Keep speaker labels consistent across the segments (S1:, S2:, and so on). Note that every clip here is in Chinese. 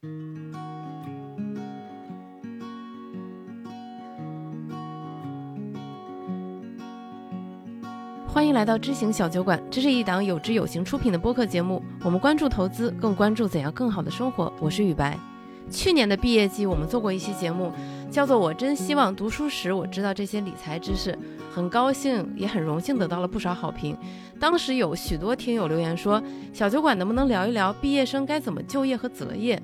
S1: 欢迎来到知行小酒馆，这是一档有知有行出品的播客节目。我们关注投资，更关注怎样更好的生活。我是雨白。去年的毕业季，我们做过一期节目，叫做《我真希望读书时我知道这些理财知识》。很高兴，也很荣幸得到了不少好评。当时有许多听友留言说，小酒馆能不能聊一聊毕业生该怎么就业和择业？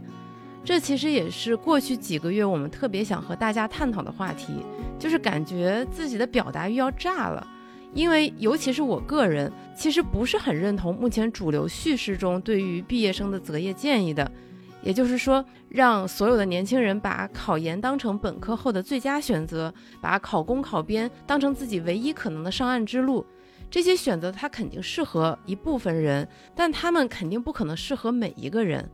S1: 这其实也是过去几个月我们特别想和大家探讨的话题，就是感觉自己的表达欲要炸了。因为尤其是我个人，其实不是很认同目前主流叙事中对于毕业生的择业建议的，也就是说，让所有的年轻人把考研当成本科后的最佳选择，把考公考编当成自己唯一可能的上岸之路。这些选择它肯定适合一部分人，但他们肯定不可能适合每一个人。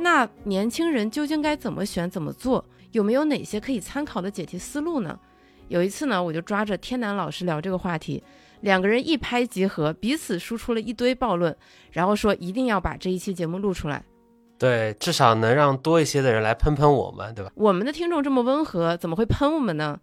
S1: 那年轻人究竟该怎么选、怎么做？有没有哪些可以参考的解题思路呢？有一次呢，我就抓着天南老师聊这个话题，两个人一拍即合，彼此输出了一堆暴论，然后说一定要把这一期节目录出来。
S2: 对，至少能让多一些的人来喷喷我们，对吧？
S1: 我们的听众这么温和，怎么会喷我们呢？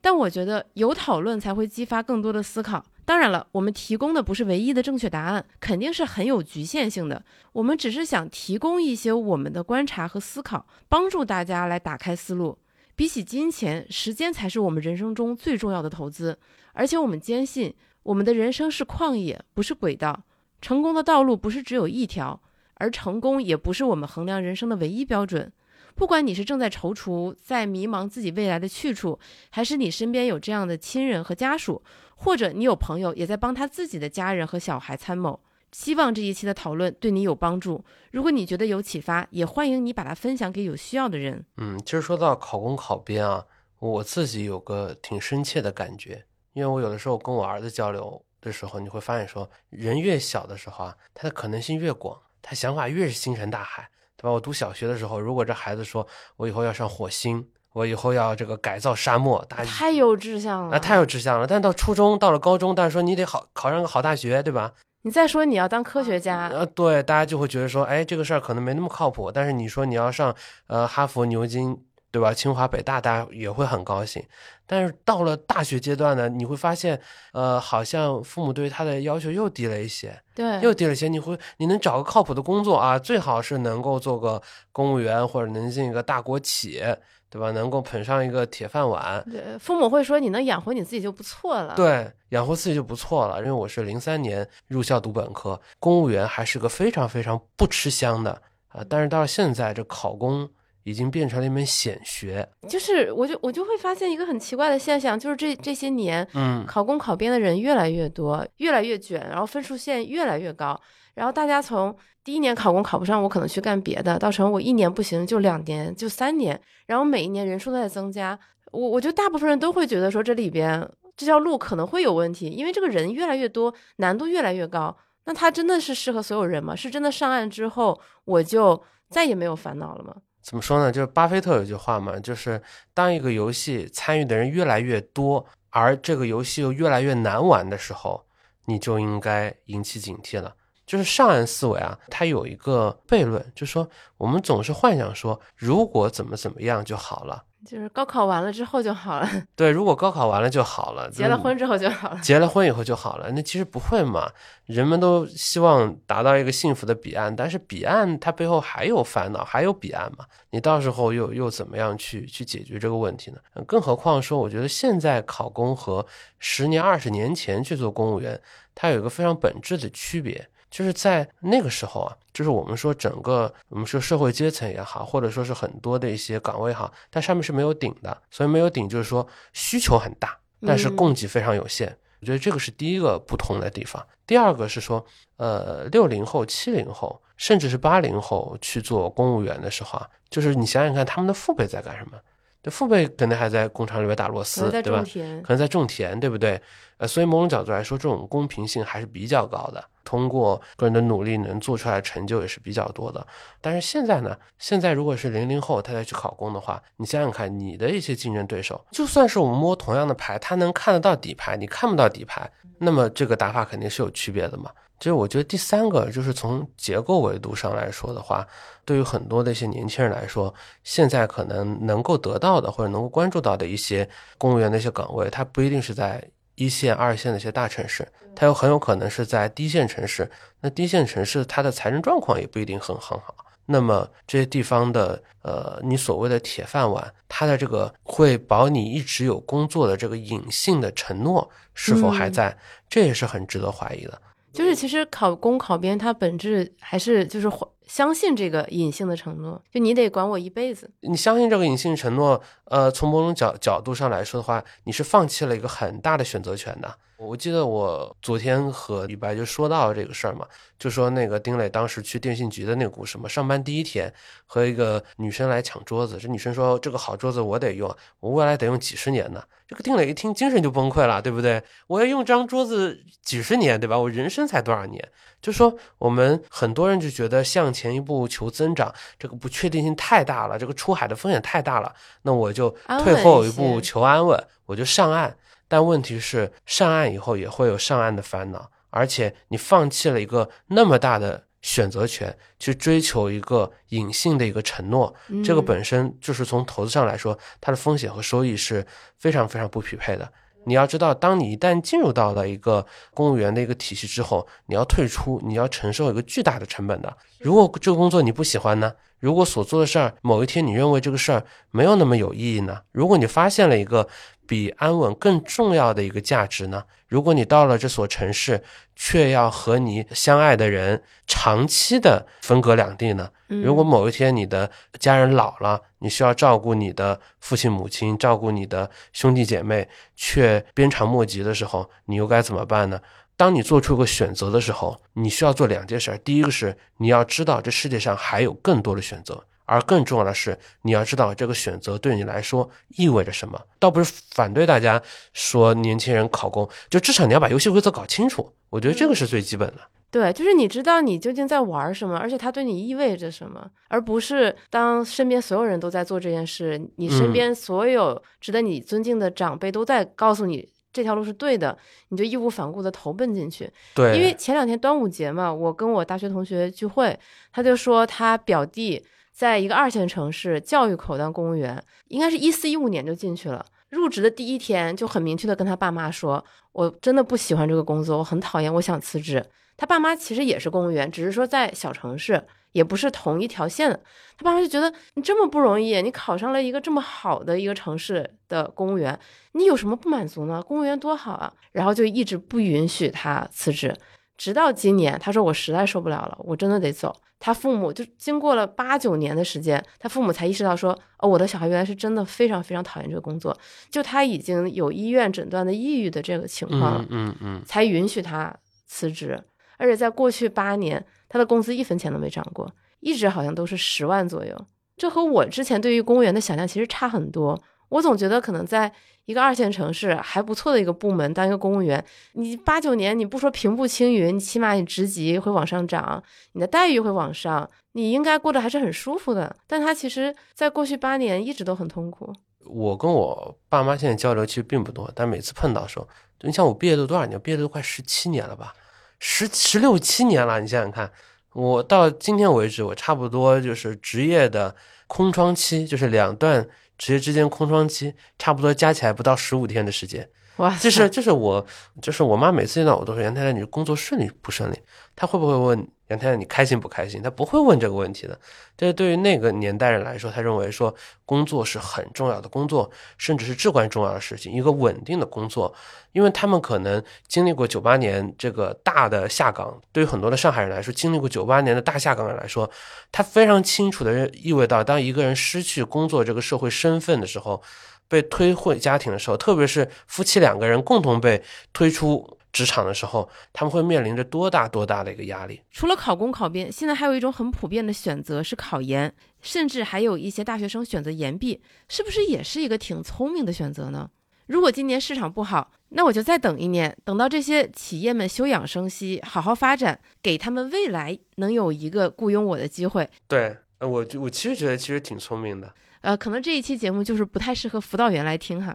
S1: 但我觉得有讨论才会激发更多的思考。当然了，我们提供的不是唯一的正确答案，肯定是很有局限性的。我们只是想提供一些我们的观察和思考，帮助大家来打开思路。比起金钱，时间才是我们人生中最重要的投资。而且我们坚信，我们的人生是旷野，不是轨道。成功的道路不是只有一条，而成功也不是我们衡量人生的唯一标准。不管你是正在踌躇，在迷茫自己未来的去处，还是你身边有这样的亲人和家属，或者你有朋友也在帮他自己的家人和小孩参谋。希望这一期的讨论对你有帮助。如果你觉得有启发，也欢迎你把它分享给有需要的人。
S2: 嗯，其实说到考公考编啊，我自己有个挺深切的感觉，因为我有的时候跟我儿子交流的时候，你会发现说，人越小的时候啊，他的可能性越广，他想法越是星辰大海，对吧？我读小学的时候，如果这孩子说我以后要上火星，我以后要这个改造沙漠，他
S1: 太有志向了，
S2: 啊，太有志向了。但到初中，到了高中，但是说你得好考上个好大学，对吧？
S1: 你再说你要当科学家，
S2: 呃，对，大家就会觉得说，哎，这个事儿可能没那么靠谱。但是你说你要上，呃，哈佛、牛津，对吧？清华、北大，大家也会很高兴。但是到了大学阶段呢，你会发现，呃，好像父母对他的要求又低了一些，
S1: 对，
S2: 又低了一些。你会，你能找个靠谱的工作啊，最好是能够做个公务员，或者能进一个大国企。对吧？能够捧上一个铁饭碗，
S1: 对，父母会说你能养活你自己就不错了。
S2: 对，养活自己就不错了。因为我是零三年入校读本科，公务员还是个非常非常不吃香的啊。但是到了现在，这考公已经变成了一门显学。
S1: 就是，我就我就会发现一个很奇怪的现象，就是这这些年，
S2: 嗯，
S1: 考公考编的人越来越多，越来越卷，然后分数线越来越高，然后大家从。第一年考公考不上，我可能去干别的，到成我一年不行就两年就三年，然后每一年人数都在增加，我我觉得大部分人都会觉得说这里边这条路可能会有问题，因为这个人越来越多，难度越来越高，那他真的是适合所有人吗？是真的上岸之后我就再也没有烦恼了吗？
S2: 怎么说呢？就是巴菲特有句话嘛，就是当一个游戏参与的人越来越多，而这个游戏又越来越难玩的时候，你就应该引起警惕了。就是上岸思维啊，它有一个悖论，就是说我们总是幻想说，如果怎么怎么样就好了，
S1: 就是高考完了之后就好了。
S2: 对，如果高考完了就好了，
S1: 结了婚之后就好了，
S2: 结了婚以后就好了。那其实不会嘛，人们都希望达到一个幸福的彼岸，但是彼岸它背后还有烦恼，还有彼岸嘛。你到时候又又怎么样去去解决这个问题呢？更何况说，我觉得现在考公和十年、二十年前去做公务员，它有一个非常本质的区别。就是在那个时候啊，就是我们说整个我们说社会阶层也好，或者说是很多的一些岗位哈，它上面是没有顶的，所以没有顶就是说需求很大，但是供给非常有限。我觉得这个是第一个不同的地方。第二个是说，呃，六零后、七零后，甚至是八零后去做公务员的时候啊，就是你想想看，他们的父辈在干什么？这父辈肯定还在工厂里面打螺丝，对吧？可能在种田，对不对？呃，所以某种角度来说，这种公平性还是比较高的。通过个人的努力能做出来的成就也是比较多的。但是现在呢，现在如果是零零后他再去考公的话，你想想看，你的一些竞争对手，就算是我们摸同样的牌，他能看得到底牌，你看不到底牌，那么这个打法肯定是有区别的嘛。其实我觉得第三个就是从结构维度上来说的话，对于很多的一些年轻人来说，现在可能能够得到的或者能够关注到的一些公务员的一些岗位，它不一定是在一线、二线的一些大城市，它又很有可能是在低线城市。那低线城市它的财政状况也不一定很很好。那么这些地方的呃，你所谓的铁饭碗，它的这个会保你一直有工作的这个隐性的承诺是否还在，这也是很值得怀疑的。
S1: 就是其实考公考编，它本质还是就是相信这个隐性的承诺，就你得管我一辈子。
S2: 你相信这个隐性承诺，呃，从某种角角度上来说的话，你是放弃了一个很大的选择权的。我记得我昨天和李白就说到这个事儿嘛，就说那个丁磊当时去电信局的那个故事嘛，上班第一天和一个女生来抢桌子，这女生说这个好桌子我得用，我未来得用几十年呢。这个丁磊一听精神就崩溃了，对不对？我要用这张桌子几十年，对吧？我人生才多少年？就说我们很多人就觉得向前一步求增长，这个不确定性太大了，这个出海的风险太大了，那我就退后一步求安稳，我就上岸。但问题是，上岸以后也会有上岸的烦恼，而且你放弃了一个那么大的选择权，去追求一个隐性的一个承诺，这个本身就是从投资上来说，它的风险和收益是非常非常不匹配的。你要知道，当你一旦进入到了一个公务员的一个体系之后，你要退出，你要承受一个巨大的成本的。如果这个工作你不喜欢呢？如果所做的事儿某一天你认为这个事儿没有那么有意义呢？如果你发现了一个。比安稳更重要的一个价值呢？如果你到了这所城市，却要和你相爱的人长期的分隔两地呢？如果某一天你的家人老了，你需要照顾你的父亲母亲，照顾你的兄弟姐妹，却鞭长莫及的时候，你又该怎么办呢？当你做出一个选择的时候，你需要做两件事。第一个是你要知道这世界上还有更多的选择。而更重要的是，你要知道这个选择对你来说意味着什么。倒不是反对大家说年轻人考公，就至少你要把游戏规则搞清楚。我觉得这个是最基本的。
S1: 对，就是你知道你究竟在玩什么，而且它对你意味着什么，而不是当身边所有人都在做这件事，你身边所有值得你尊敬的长辈都在告诉你这条路是对的，你就义无反顾的投奔进去。
S2: 对，
S1: 因为前两天端午节嘛，我跟我大学同学聚会，他就说他表弟。在一个二线城市教育口当公务员，应该是一四一五年就进去了。入职的第一天就很明确的跟他爸妈说：“我真的不喜欢这个工作，我很讨厌，我想辞职。”他爸妈其实也是公务员，只是说在小城市，也不是同一条线。他爸妈就觉得你这么不容易，你考上了一个这么好的一个城市的公务员，你有什么不满足呢？公务员多好啊！然后就一直不允许他辞职。直到今年，他说我实在受不了了，我真的得走。他父母就经过了八九年的时间，他父母才意识到说，哦，我的小孩原来是真的非常非常讨厌这个工作。就他已经有医院诊断的抑郁的这个情况了，
S2: 嗯嗯，
S1: 才允许他辞职。而且在过去八年，他的工资一分钱都没涨过，一直好像都是十万左右。这和我之前对于公务员的想象其实差很多。我总觉得可能在。一个二线城市还不错的一个部门，当一个公务员，你八九年，你不说平步青云，你起码你职级会往上涨，你的待遇会往上，你应该过得还是很舒服的。但他其实在过去八年一直都很痛苦。
S2: 我跟我爸妈现在交流其实并不多，但每次碰到时候，你像我毕业都多少年？毕业都快十七年了吧，十十六七年了。你想想看，我到今天为止，我差不多就是职业的空窗期，就是两段。职业之间空窗期差不多加起来不到十五天的时间，
S1: 哇！
S2: 就是就是我就是我妈每次见到我都说杨太太，你工作顺利不顺利？她会不会问？杨太太，你开心不开心？他不会问这个问题的。这对于那个年代人来说，他认为说工作是很重要的工作，甚至是至关重要的事情，一个稳定的工作。因为他们可能经历过九八年这个大的下岗，对于很多的上海人来说，经历过九八年的大下岗人来说，他非常清楚的意味到，当一个人失去工作这个社会身份的时候，被推回家庭的时候，特别是夫妻两个人共同被推出。职场的时候，他们会面临着多大多大的一个压力？
S1: 除了考公考编，现在还有一种很普遍的选择是考研，甚至还有一些大学生选择研毕，是不是也是一个挺聪明的选择呢？如果今年市场不好，那我就再等一年，等到这些企业们休养生息，好好发展，给他们未来能有一个雇佣我的机会。
S2: 对，呃，我就我其实觉得其实挺聪明的。
S1: 呃，可能这一期节目就是不太适合辅导员来听哈。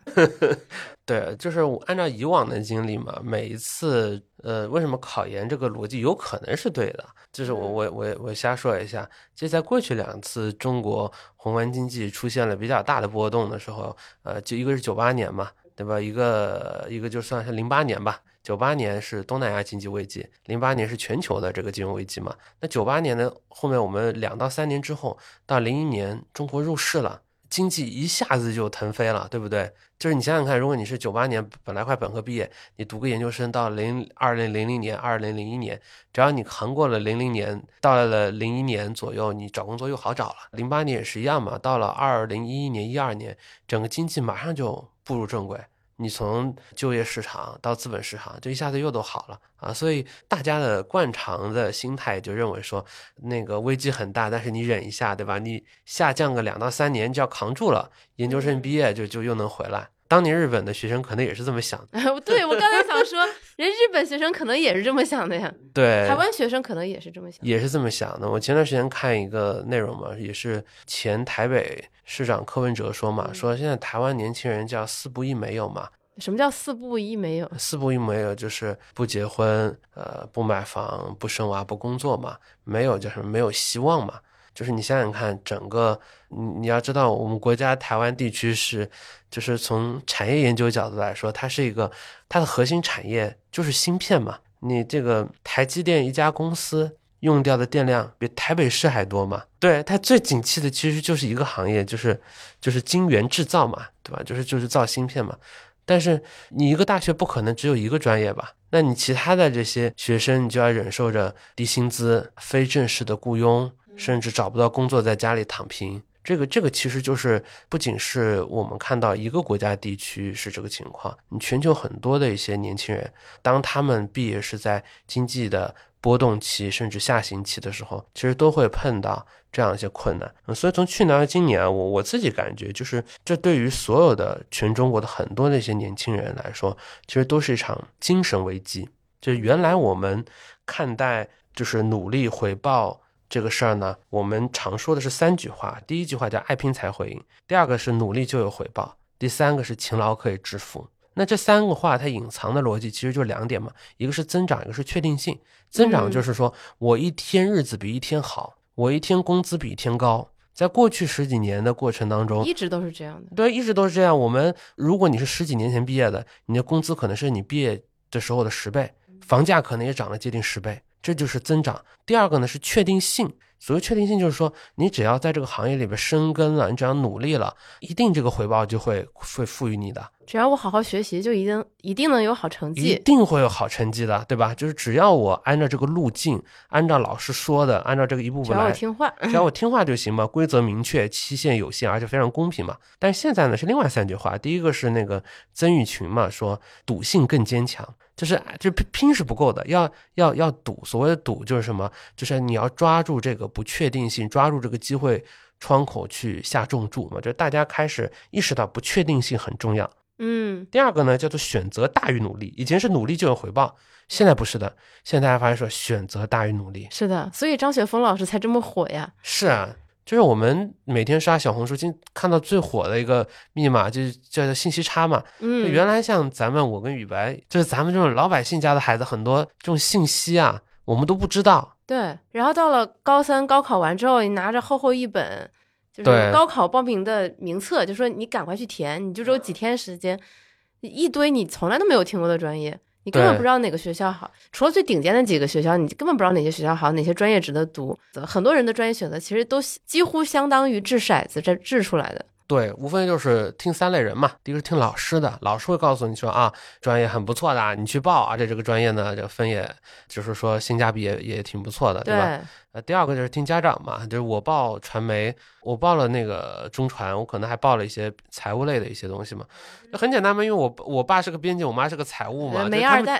S2: 对，就是我按照以往的经历嘛，每一次，呃，为什么考研这个逻辑有可能是对的？就是我我我我瞎说一下，就在过去两次中国宏观经济出现了比较大的波动的时候，呃，就一个是九八年嘛，对吧？一个一个就算是零八年吧。九八年是东南亚经济危机，零八年是全球的这个金融危机嘛？那九八年的后面，我们两到三年之后，到零一年，中国入市了，经济一下子就腾飞了，对不对？就是你想想看，如果你是九八年本来快本科毕业，你读个研究生，到零二零零零年、二零零一年，只要你扛过了零零年，到了零一年左右，你找工作又好找了。零八年也是一样嘛，到了二零一一年、一二年，整个经济马上就步入正轨。你从就业市场到资本市场，就一下子又都好了啊！所以大家的惯常的心态就认为说，那个危机很大，但是你忍一下，对吧？你下降个两到三年就要扛住了，研究生毕业就就又能回来。当年日本的学生可能也是这么想的。
S1: 对我刚才想说，人日本学生可能也是这么想的呀。
S2: 对，
S1: 台湾学生可能也是这么想，
S2: 也是这么想的。我前段时间看一个内容嘛，也是前台北市长柯文哲说嘛，说现在台湾年轻人叫四不一没有嘛。
S1: 什么叫四不一没有？
S2: 四不一没有就是不结婚，呃，不买房，不生娃，不工作嘛。没有叫什么？没有希望嘛。就是你想想看，整个你你要知道，我们国家台湾地区是，就是从产业研究角度来说，它是一个它的核心产业就是芯片嘛。你这个台积电一家公司用掉的电量比台北市还多嘛？对，它最景气的其实就是一个行业，就是就是晶圆制造嘛，对吧？就是就是造芯片嘛。但是你一个大学不可能只有一个专业吧？那你其他的这些学生，你就要忍受着低薪资、非正式的雇佣。甚至找不到工作，在家里躺平，这个这个其实就是不仅是我们看到一个国家地区是这个情况，你全球很多的一些年轻人，当他们毕业是在经济的波动期甚至下行期的时候，其实都会碰到这样一些困难。所以从去年到今年，我我自己感觉就是，这对于所有的全中国的很多那些年轻人来说，其实都是一场精神危机。就原来我们看待就是努力回报。这个事儿呢，我们常说的是三句话。第一句话叫“爱拼才会赢”，第二个是“努力就有回报”，第三个是“勤劳可以致富”。那这三个话它隐藏的逻辑其实就两点嘛，一个是增长，一个是确定性。增长就是说我一天日子比一天好，我一天工资比一天高。在过去十几年的过程当中，
S1: 一直都是这样的。
S2: 对，一直都是这样。我们如果你是十几年前毕业的，你的工资可能是你毕业的时候的十倍，房价可能也涨了接近十倍。这就是增长。第二个呢是确定性。所谓确定性，就是说你只要在这个行业里边生根了，你只要努力了，一定这个回报就会会赋予你的。
S1: 只要我好好学习，就一定一定能有好成绩，
S2: 一定会有好成绩的，对吧？就是只要我按照这个路径，按照老师说的，按照这个一步步来，
S1: 只要我听话，
S2: 只要我听话就行嘛。规则明确，期限有限，而且非常公平嘛。但是现在呢是另外三句话，第一个是那个曾玉群嘛，说赌性更坚强。就是就拼拼是不够的，要要要赌。所谓的赌就是什么？就是你要抓住这个不确定性，抓住这个机会窗口去下重注嘛。就大家开始意识到不确定性很重要。
S1: 嗯。
S2: 第二个呢，叫做选择大于努力。以前是努力就有回报，现在不是的。现在大家发现说选择大于努力。
S1: 是的，所以张雪峰老师才这么火呀。
S2: 是啊。就是我们每天刷小红书，今看到最火的一个密码，就叫做信息差嘛。
S1: 嗯，
S2: 原来像咱们我跟雨白，就是咱们这种老百姓家的孩子，很多这种信息啊，我们都不知道。
S1: 对，然后到了高三高考完之后，你拿着厚厚一本，就是高考报名的名册，就说你赶快去填，你就只有几天时间，一堆你从来都没有听过的专业。你根本不知道哪个学校好，除了最顶尖的几个学校，你根本不知道哪些学校好，哪些专业值得读。很多人的专业选择其实都几乎相当于掷骰子这掷出来的。
S2: 对，无非就是听三类人嘛。第一个是听老师的，老师会告诉你说啊，专业很不错的，你去报，啊。这这个专业呢，这个分也就是说性价比也也挺不错的，对吧？呃，第二个就是听家长嘛，就是我报传媒，我报了那个中传，我可能还报了一些财务类的一些东西嘛。很简单嘛，因为我我爸是个编辑，我妈是个财务嘛，
S1: 没二代。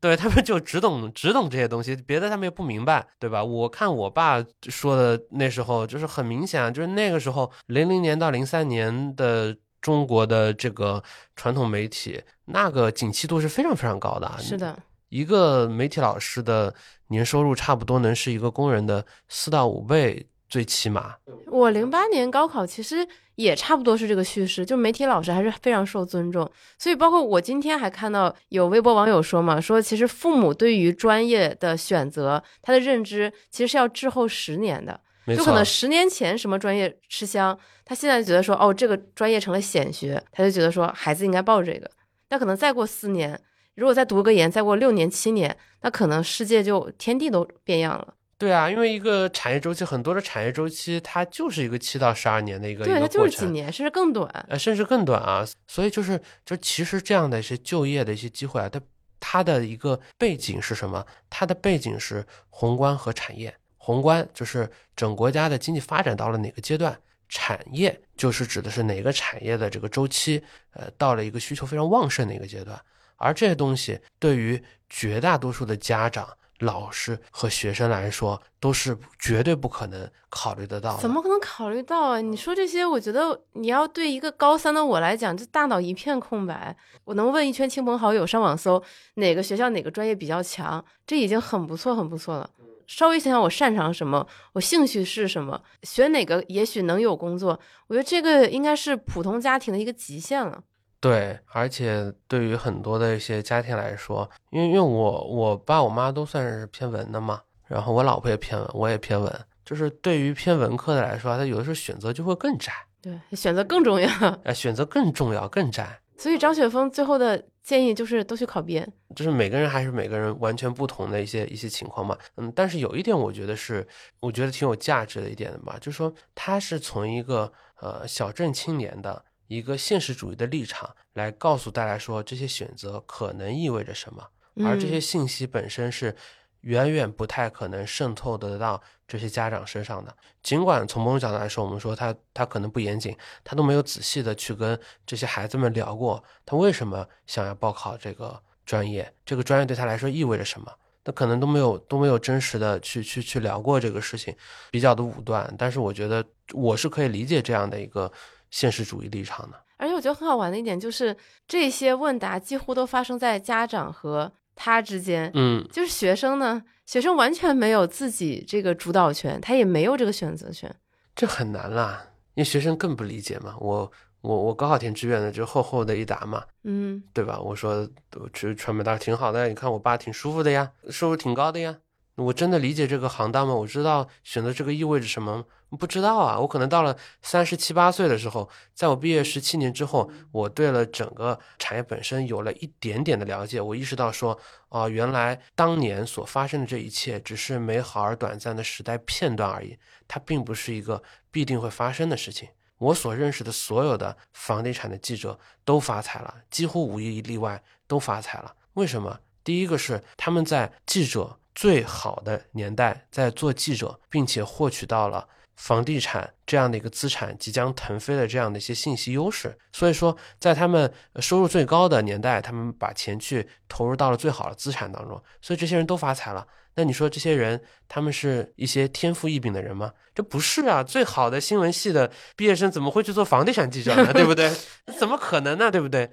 S2: 对他们就只懂只懂这些东西，别的他们也不明白，对吧？我看我爸说的那时候就是很明显，就是那个时候零零年到零三年的中国的这个传统媒体，那个景气度是非常非常高的。
S1: 是的，
S2: 一个媒体老师的年收入差不多能是一个工人的四到五倍最起码。
S1: 我零八年高考其实也差不多是这个叙事，就媒体老师还是非常受尊重。所以包括我今天还看到有微博网友说嘛，说其实父母对于专业的选择，他的认知其实是要滞后十年的。就可能十年前什么专业吃香，他现在觉得说哦这个专业成了显学，他就觉得说孩子应该报这个。那可能再过四年，如果再读个研，再过六年七年，那可能世界就天地都变样了。
S2: 对啊，因为一个产业周期，很多的产业周期它就是一个七到十二年的一个
S1: 对，它就是几年，甚至更短，
S2: 呃，甚至更短啊。所以就是就其实这样的一些就业的一些机会啊，它它的一个背景是什么？它的背景是宏观和产业。宏观就是整国家的经济发展到了哪个阶段，产业就是指的是哪个产业的这个周期，呃，到了一个需求非常旺盛的一个阶段。而这些东西对于绝大多数的家长、老师和学生来说，都是绝对不可能考虑得到。
S1: 怎么可能考虑到啊？你说这些，我觉得你要对一个高三的我来讲，这大脑一片空白。我能问一圈亲朋好友，上网搜哪个学校哪个专业比较强，这已经很不错，很不错了。稍微想想我擅长什么，我兴趣是什么，选哪个也许能有工作。我觉得这个应该是普通家庭的一个极限了。
S2: 对，而且对于很多的一些家庭来说，因为因为我我爸我妈都算是偏文的嘛，然后我老婆也偏文，我也偏文，就是对于偏文科的来说，他有的时候选择就会更窄。
S1: 对，选择更重要。
S2: 哎，选择更重要，更窄。
S1: 所以张雪峰最后的建议就是都去考编，
S2: 就是每个人还是每个人完全不同的一些一些情况嘛。嗯，但是有一点我觉得是，我觉得挺有价值的一点的吧，就是说他是从一个呃小镇青年的一个现实主义的立场来告诉大家说这些选择可能意味着什么，而这些信息本身是。远远不太可能渗透得到这些家长身上的。尽管从某种角度来说，我们说他他可能不严谨，他都没有仔细的去跟这些孩子们聊过，他为什么想要报考这个专业，这个专业对他来说意味着什么，那可能都没有都没有真实的去去去聊过这个事情，比较的武断。但是我觉得我是可以理解这样的一个现实主义立场呢。
S1: 而且我觉得很好玩的一点就是，这些问答几乎都发生在家长和。他之间，
S2: 嗯，
S1: 就是学生呢，学生完全没有自己这个主导权，他也没有这个选择权，
S2: 这很难啦，因为学生更不理解嘛。我我我高考填志愿的就厚厚的一沓嘛，
S1: 嗯，
S2: 对吧？我说我去传媒大学挺好的，你看我爸挺舒服的呀，收入挺高的呀。我真的理解这个行当吗？我知道选择这个意味着什么？不知道啊。我可能到了三十七八岁的时候，在我毕业十七年之后，我对了整个产业本身有了一点点的了解。我意识到说，啊，原来当年所发生的这一切只是美好而短暂的时代片段而已，它并不是一个必定会发生的事情。我所认识的所有的房地产的记者都发财了，几乎无一例外都发财了。为什么？第一个是他们在记者。最好的年代在做记者，并且获取到了房地产这样的一个资产即将腾飞的这样的一些信息优势。所以说，在他们收入最高的年代，他们把钱去投入到了最好的资产当中，所以这些人都发财了。那你说这些人，他们是一些天赋异禀的人吗？这不是啊！最好的新闻系的毕业生怎么会去做房地产记者呢？对不对？怎么可能呢？对不对？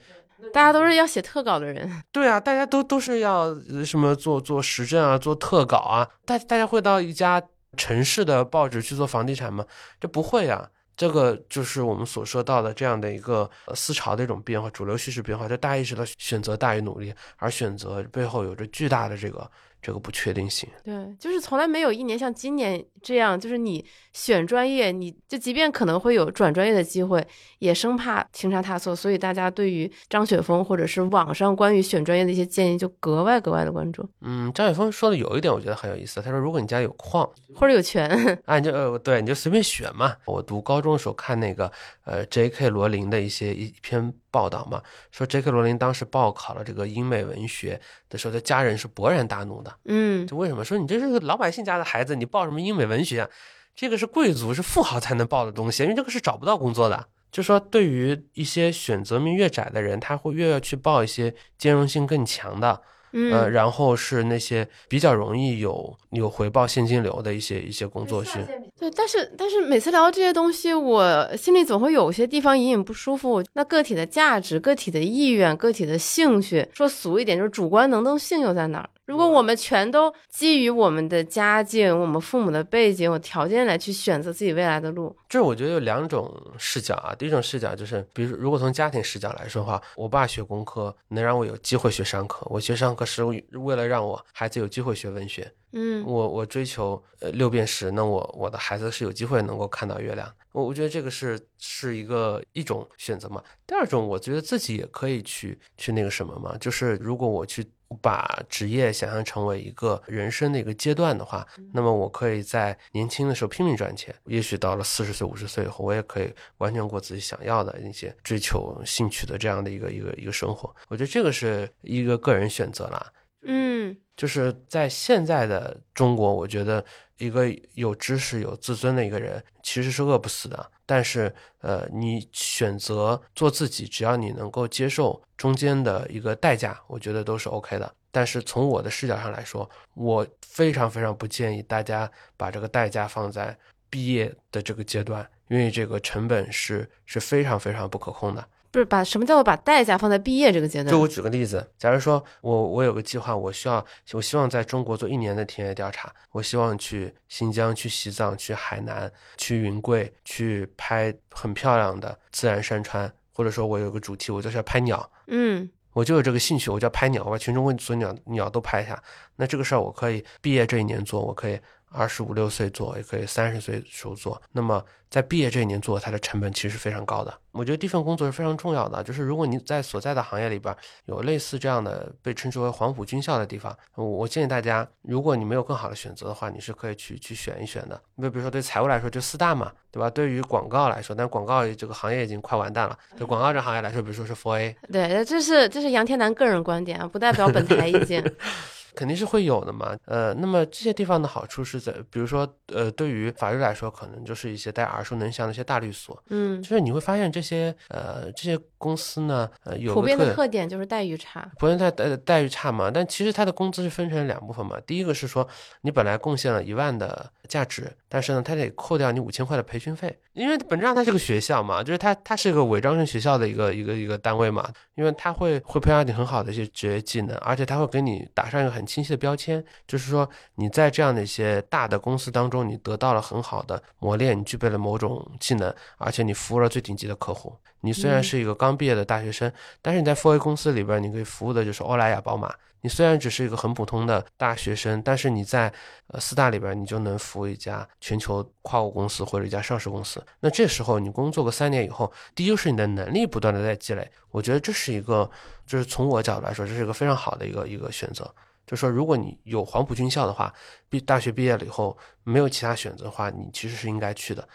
S1: 大家都是要写特稿的人，
S2: 对啊，大家都都是要什么做做时政啊，做特稿啊。大大家会到一家城市的报纸去做房地产吗？这不会啊。这个就是我们所说到的这样的一个思潮的一种变化，主流叙事变化。就大意识的选择大于努力，而选择背后有着巨大的这个。这个不确定性，
S1: 对，就是从来没有一年像今年这样，就是你选专业，你就即便可能会有转专业的机会，也生怕行差踏错，所以大家对于张雪峰或者是网上关于选专业的一些建议就格外格外的关注。
S2: 嗯，张雪峰说的有一点我觉得很有意思，他说如果你家有矿
S1: 或者有权，
S2: 啊，你就呃对，你就随便选嘛。我读高中的时候看那个呃 J.K. 罗琳的一些一篇。报道嘛，说 J.K. 罗琳当时报考了这个英美文学的时候，他家人是勃然大怒的。
S1: 嗯，
S2: 就为什么说你这是个老百姓家的孩子，你报什么英美文学啊？这个是贵族是富豪才能报的东西，因为这个是找不到工作的。就说对于一些选择面越窄的人，他会越要去报一些兼容性更强的。呃，然后是那些比较容易有有回报现金流的一些一些工作去。
S1: 对，但是但是每次聊这些东西，我心里总会有些地方隐隐不舒服。那个体的价值、个体的意愿、个体的兴趣，说俗一点就是主观能动性又在哪儿？如果我们全都基于我们的家境、我们父母的背景、我条件来去选择自己未来的路，
S2: 这我觉得有两种视角啊。第一种视角就是，比如如果从家庭视角来说的话，我爸学工科，能让我有机会学商科，我学商科是为了让我孩子有机会学文学。
S1: 嗯，
S2: 我我追求呃六便士，那我我的孩子是有机会能够看到月亮。我我觉得这个是是一个一种选择嘛。第二种，我觉得自己也可以去去那个什么嘛，就是如果我去把职业想象成为一个人生的一个阶段的话，那么我可以在年轻的时候拼命赚钱，也许到了四十岁五十岁以后，我也可以完全过自己想要的那些追求兴趣的这样的一个一个一个生活。我觉得这个是一个个人选择啦。
S1: 嗯。
S2: 就是在现在的中国，我觉得一个有知识、有自尊的一个人其实是饿不死的。但是，呃，你选择做自己，只要你能够接受中间的一个代价，我觉得都是 OK 的。但是从我的视角上来说，我非常非常不建议大家把这个代价放在毕业的这个阶段，因为这个成本是是非常非常不可控的。
S1: 不是把什么叫做把代价放在毕业这个阶段？
S2: 就我举个例子，假如说我我有个计划，我需要我希望在中国做一年的田野调查，我希望去新疆、去西藏、去海南、去云贵，去拍很漂亮的自然山川，或者说我有个主题，我就是要拍鸟，
S1: 嗯，
S2: 我就有这个兴趣，我就要拍鸟，我把全中国所有鸟鸟都拍一下。那这个事儿我可以毕业这一年做，我可以。二十五六岁做也可以，三十岁时候做。那么在毕业这一年做，它的成本其实是非常高的。我觉得第一份工作是非常重要的，就是如果你在所在的行业里边有类似这样的被称之为黄埔军校的地方，我建议大家，如果你没有更好的选择的话，你是可以去去选一选的。那比如说对财务来说就四大嘛，对吧？对于广告来说，但广告这个行业已经快完蛋了。对广告这行业来说，比如说是 Four A。
S1: 对，这是这是杨天南个人观点啊，不代表本台意见。
S2: 肯定是会有的嘛，呃，那么这些地方的好处是在，比如说，呃，对于法律来说，可能就是一些带耳熟能详的一些大律所，
S1: 嗯，
S2: 就是你会发现这些，呃，这些公司呢，呃，有
S1: 普遍的特点就是待遇差，
S2: 普遍待待待遇差嘛，但其实它的工资是分成两部分嘛，第一个是说你本来贡献了一万的价值，但是呢，他得扣掉你五千块的培训费，因为本质上它是个学校嘛，就是它它是一个伪装成学校的一个一个一个单位嘛，因为它会会培养你很好的一些职业技能，而且它会给你打上一个很。清晰的标签，就是说你在这样的一些大的公司当中，你得到了很好的磨练，你具备了某种技能，而且你服务了最顶级的客户。你虽然是一个刚毕业的大学生，但是你在 f o A 公司里边，你可以服务的就是欧莱雅、宝马。你虽然只是一个很普通的大学生，但是你在呃四大里边，你就能服务一家全球跨国公司或者一家上市公司。那这时候你工作个三年以后，第一就是你的能力不断的在积累，我觉得这是一个，就是从我角度来说，这是一个非常好的一个一个选择。就说，如果你有黄埔军校的话，毕大学毕业了以后没有其他选择的话，你其实是应该去的。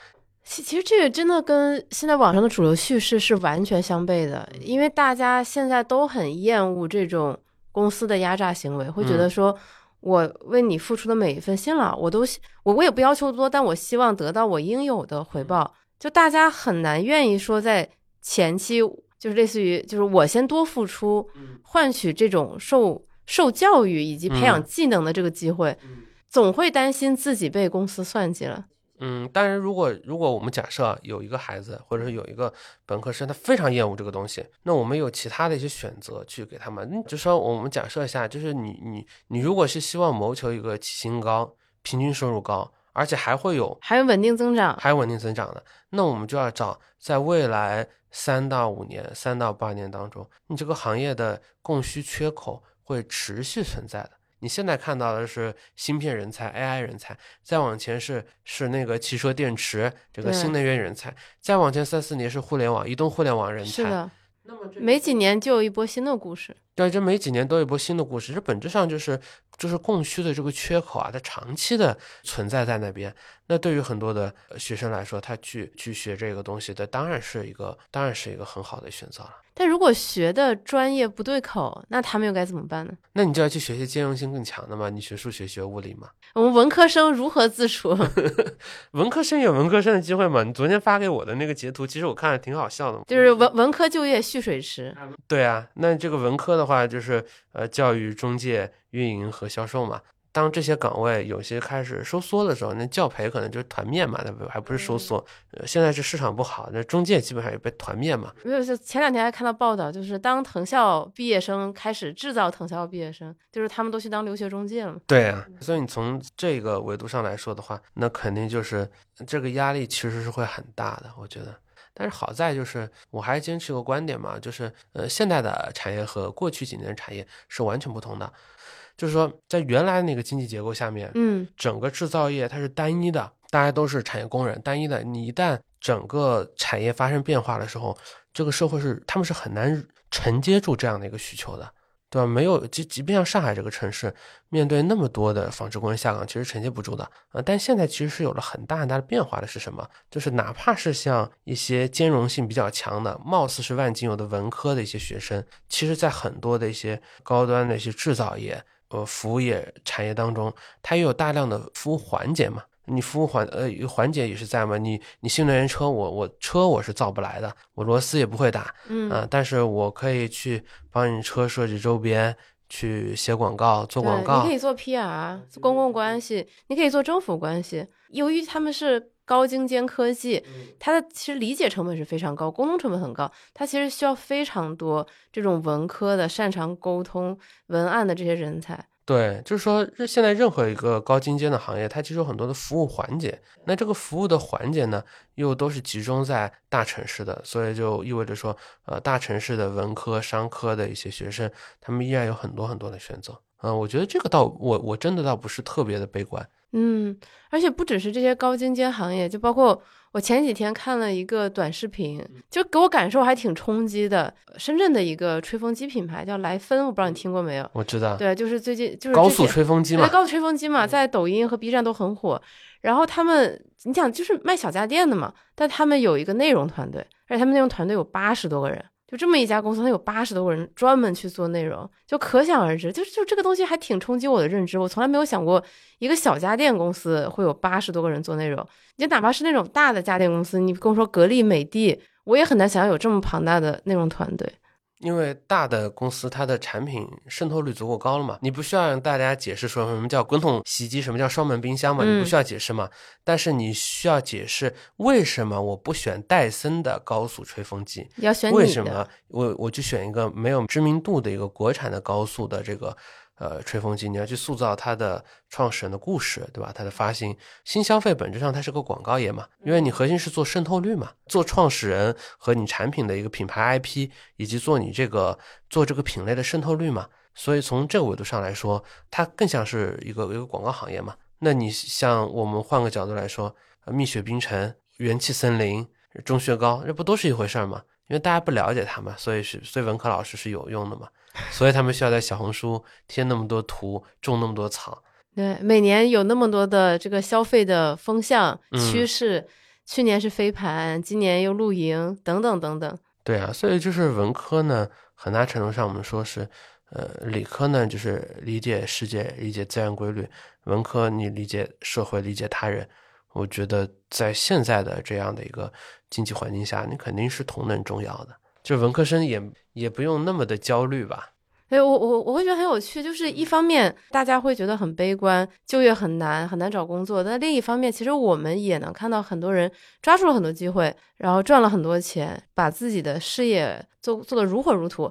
S1: 其其实这个真的跟现在网上的主流叙事是完全相悖的，因为大家现在都很厌恶这种公司的压榨行为，会觉得说，我为你付出的每一份辛劳，我都我我也不要求多，但我希望得到我应有的回报。就大家很难愿意说在前期，就是类似于就是我先多付出，换取这种受。受教育以及培养技能的这个机会，总会担心自己被公司算计了。
S2: 嗯，当然，如果如果我们假设有一个孩子，或者是有一个本科生，他非常厌恶这个东西，那我们有其他的一些选择去给他们。就说我们假设一下，就是你你你如果是希望谋求一个起薪高、平均收入高，而且还会有
S1: 还有稳定增长，
S2: 还有稳定增长的，那我们就要找在未来三到五年、三到八年当中，你这个行业的供需缺口。会持续存在的。你现在看到的是芯片人才、AI 人才，再往前是是那个汽车电池这个新能源人才，再往前三四年是互联网、移动互联网人才。
S1: 是的，那么没几年就有一波新的故事。
S2: 对，这每几年都有一波新的故事，这本质上就是就是供需的这个缺口啊，它长期的存在在那边。那对于很多的学生来说，他去去学这个东西，这当然是一个当然是一个很好的选择了。
S1: 但如果学的专业不对口，那他们又该怎么办呢？
S2: 那你就要去学些兼容性更强的嘛，你学数学、学物理嘛。
S1: 我们文科生如何自处？
S2: 文科生有文科生的机会嘛？你昨天发给我的那个截图，其实我看着挺好笑的。
S1: 就是文文科就业蓄水池。
S2: 对啊，那这个文科的的话，就是呃，教育中介、运营和销售嘛。当这些岗位有些开始收缩的时候，那教培可能就是团灭嘛，对不对？还不是收缩。呃，现在是市场不好，那中介基本上也被团灭嘛。
S1: 没有，就前两天还看到报道，就是当藤校毕业生开始制造藤校毕业生，就是他们都去当留学中介了嘛。
S2: 对啊，所以你从这个维度上来说的话，那肯定就是这个压力其实是会很大的，我觉得。但是好在就是，我还是坚持一个观点嘛，就是呃，现代的产业和过去几年的产业是完全不同的。就是说，在原来那个经济结构下面，
S1: 嗯，
S2: 整个制造业它是单一的，大家都是产业工人，单一的。你一旦整个产业发生变化的时候，这个社会是他们是很难承接住这样的一个需求的。对吧？没有，即即便像上海这个城市，面对那么多的纺织工人下岗，其实承接不住的。呃，但现在其实是有了很大很大的变化的，是什么？就是哪怕是像一些兼容性比较强的，貌似是万金油的文科的一些学生，其实在很多的一些高端的一些制造业、呃服务业产业当中，它也有大量的服务环节嘛。你服务环呃环节也是在嘛？你你新能源车，我我车我是造不来的，我螺丝也不会打，
S1: 嗯
S2: 啊，但是我可以去帮你车设计周边，去写广告，做广告。
S1: 你可以做 PR，做公共关系，你可以做政府关系。由于他们是高精尖科技，它的其实理解成本是非常高，沟通成本很高，它其实需要非常多这种文科的、擅长沟通文案的这些人才。
S2: 对，就是说，现在任何一个高精尖的行业，它其实有很多的服务环节。那这个服务的环节呢，又都是集中在大城市的，所以就意味着说，呃，大城市的文科、商科的一些学生，他们依然有很多很多的选择。嗯，我觉得这个倒，我我真的倒不是特别的悲观。
S1: 嗯，而且不只是这些高精尖行业，就包括。我前几天看了一个短视频，就给我感受还挺冲击的。深圳的一个吹风机品牌叫莱芬，我不知道你听过没有？
S2: 我知道。
S1: 对，就是最近就是
S2: 高速吹风机嘛，
S1: 高速吹风机嘛，在抖音和 B 站都很火。然后他们，你想就是卖小家电的嘛，但他们有一个内容团队，而且他们内容团队有八十多个人。就这么一家公司，它有八十多个人专门去做内容，就可想而知，就是就这个东西还挺冲击我的认知。我从来没有想过，一个小家电公司会有八十多个人做内容。你哪怕是那种大的家电公司，你跟我说格力、美的，我也很难想象有这么庞大的内容团队。
S2: 因为大的公司它的产品渗透率足够高了嘛，你不需要让大家解释说什么叫滚筒洗衣机，什么叫双门冰箱嘛，你不需要解释嘛。但是你需要解释为什么我不选戴森的高速吹风机？
S1: 要选
S2: 为什么我我就选一个没有知名度的一个国产的高速的这个？呃，吹风机你要去塑造它的创始人的故事，对吧？它的发行新消费本质上它是个广告业嘛，因为你核心是做渗透率嘛，做创始人和你产品的一个品牌 IP，以及做你这个做这个品类的渗透率嘛。所以从这个维度上来说，它更像是一个一个广告行业嘛。那你像我们换个角度来说，蜜雪冰城、元气森林、钟薛高，这不都是一回事儿吗？因为大家不了解它嘛，所以是所以文科老师是有用的嘛。所以他们需要在小红书贴那么多图，种那么多草。
S1: 对，每年有那么多的这个消费的风向趋势，去年是飞盘，今年又露营，等等等等。
S2: 对啊，所以就是文科呢，很大程度上我们说是，呃，理科呢就是理解世界、理解自然规律，文科你理解社会、理解他人。我觉得在现在的这样的一个经济环境下，你肯定是同等重要的。就文科生也也不用那么的焦虑吧？
S1: 哎，我我我会觉得很有趣，就是一方面大家会觉得很悲观，就业很难，很难找工作；但另一方面，其实我们也能看到很多人抓住了很多机会，然后赚了很多钱，把自己的事业做做得如火如荼，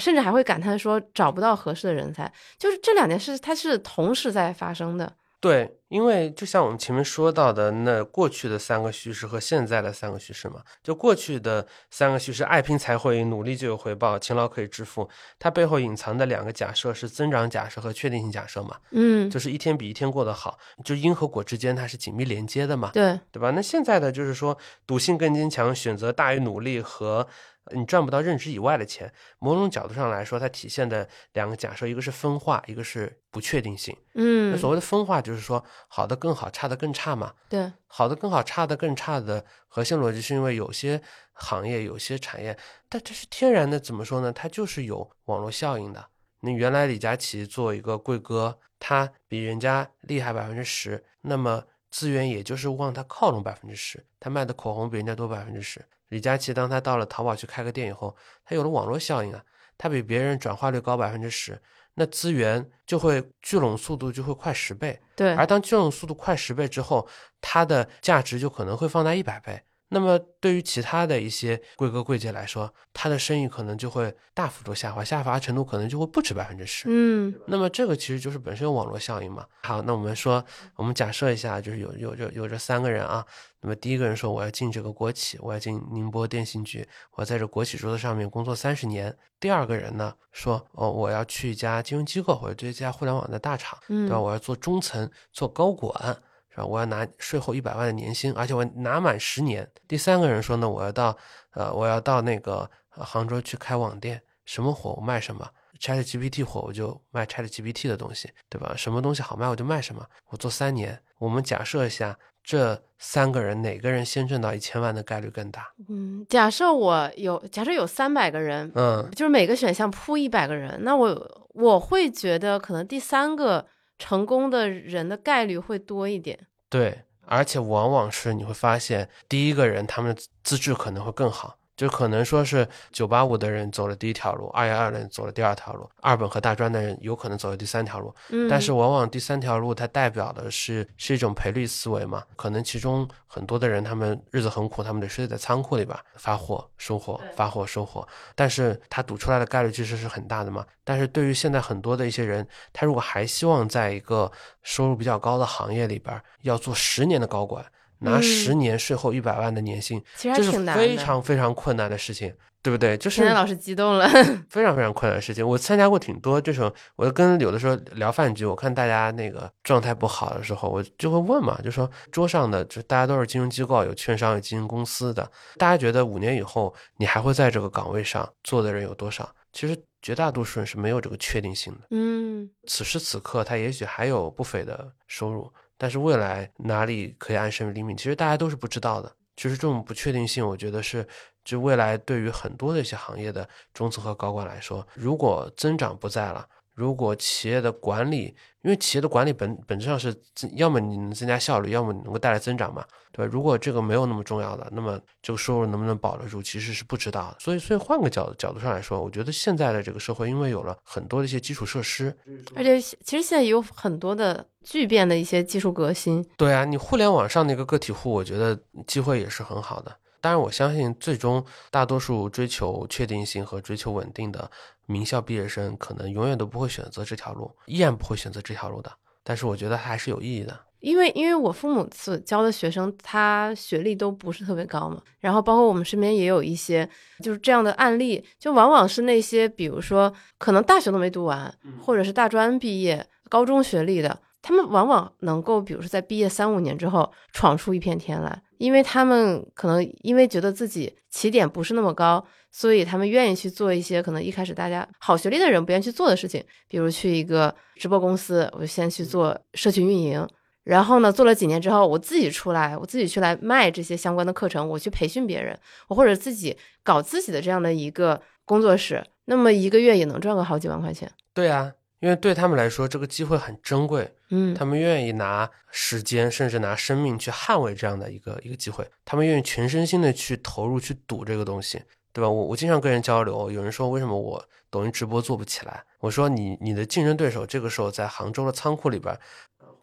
S1: 甚至还会感叹说找不到合适的人才。就是这两件事，它是同时在发生的。
S2: 对，因为就像我们前面说到的，那过去的三个叙事和现在的三个叙事嘛，就过去的三个叙事，爱拼才会赢，努力就有回报，勤劳可以致富，它背后隐藏的两个假设是增长假设和确定性假设嘛，
S1: 嗯，
S2: 就是一天比一天过得好，就因和果之间它是紧密连接的嘛，
S1: 对，
S2: 对吧？那现在的就是说，赌性更坚强，选择大于努力和。你赚不到认知以外的钱，某种角度上来说，它体现的两个假设，一个是分化，一个是不确定性。
S1: 嗯，
S2: 那所谓的分化就是说，好的更好，差的更差嘛。
S1: 对，
S2: 好的更好，差的更差的核心逻辑是因为有些行业、有些产业，但这是天然的，怎么说呢？它就是有网络效应的。你原来李佳琦做一个贵哥，他比人家厉害百分之十，那么资源也就是往他靠拢百分之十，他卖的口红比人家多百分之十。李佳琦当他到了淘宝去开个店以后，他有了网络效应啊，他比别人转化率高百分之十，那资源就会聚拢速度就会快十倍。
S1: 对，
S2: 而当聚拢速度快十倍之后，它的价值就可能会放大一百倍。那么对于其他的一些贵哥贵姐来说，他的生意可能就会大幅度下滑，下滑程度可能就会不止百分之十。
S1: 嗯
S2: 那么这个其实就是本身有网络效应嘛。好，那我们说，我们假设一下，就是有有这有这三个人啊。那么第一个人说我要进这个国企，我要进宁波电信局，我在这国企桌子上面工作三十年。第二个人呢说哦，我要去一家金融机构或者这家互联网的大厂，
S1: 嗯，
S2: 对吧？我要做中层，做高管。是吧？我要拿税后一百万的年薪，而且我拿满十年。第三个人说呢，我要到呃，我要到那个、呃、杭州去开网店，什么火我卖什么，Chat GPT 火我就卖 Chat GPT 的东西，对吧？什么东西好卖我就卖什么。我做三年，我们假设一下，这三个人哪个人先挣到一千万的概率更大？
S1: 嗯，假设我有，假设有三百个人，
S2: 嗯，
S1: 就是每个选项铺一百个人，那我我会觉得可能第三个成功的人的概率会多一点。
S2: 对，而且往往是你会发现，第一个人他们的资质可能会更好，就可能说是九八五的人走了第一条路，二幺二的人走了第二条路，二本和大专的人有可能走了第三条路。
S1: 嗯，
S2: 但是往往第三条路它代表的是是一种赔率思维嘛，可能其中很多的人他们日子很苦，他们得睡在仓库里边发货收货发货收货，但是他赌出来的概率其实是很大的嘛。但是对于现在很多的一些人，他如果还希望在一个收入比较高的行业里边要做十年的高管，拿
S1: 嗯
S2: 十年税后一百万的年薪，
S1: 其实还
S2: 这是
S1: 挺难的。
S2: 非常非常困难的事情。对不对？就是
S1: 老师激动了，
S2: 非常非常困难的事情。我参加过挺多这种，我跟有的时候聊饭局，我看大家那个状态不好的时候，我就会问嘛，就说桌上的就大家都是金融机构，有券商，有基金公司的，大家觉得五年以后你还会在这个岗位上做的人有多少？其实绝大多数人是没有这个确定性的。
S1: 嗯
S2: 此时此刻，他也许还有不菲的收入，但是未来哪里可以安身立命，其实大家都是不知道的。就是这种不确定性，我觉得是就未来对于很多的一些行业的中层和高管来说，如果增长不在了，如果企业的管理，因为企业的管理本本质上是要么你能增加效率，要么你能够带来增长嘛，对吧？如果这个没有那么重要的，那么这个收入能不能保得住，其实是不知道的。所以，所以换个角角度上来说，我觉得现在的这个社会，因为有了很多的一些基础设施，
S1: 而且其实现在也有很多的巨变的一些技术革新。
S2: 对啊，你互联网上的一个个体户，我觉得机会也是很好的。当然，我相信最终大多数追求确定性和追求稳定的名校毕业生，可能永远都不会选择这条路，依然不会选择这条路的。但是我觉得还是有意义的。
S1: 因为因为我父母所教的学生，他学历都不是特别高嘛，然后包括我们身边也有一些就是这样的案例，就往往是那些比如说可能大学都没读完，或者是大专毕业、高中学历的，他们往往能够比如说在毕业三五年之后闯出一片天来，因为他们可能因为觉得自己起点不是那么高，所以他们愿意去做一些可能一开始大家好学历的人不愿意去做的事情，比如去一个直播公司，我就先去做社群运营。然后呢，做了几年之后，我自己出来，我自己去来卖这些相关的课程，我去培训别人，我或者自己搞自己的这样的一个工作室，那么一个月也能赚个好几万块钱。
S2: 对啊，因为对他们来说，这个机会很珍贵，
S1: 嗯，
S2: 他们愿意拿时间，甚至拿生命去捍卫这样的一个一个机会，他们愿意全身心的去投入去赌这个东西，对吧？我我经常跟人交流，有人说为什么我抖音直播做不起来？我说你你的竞争对手这个时候在杭州的仓库里边。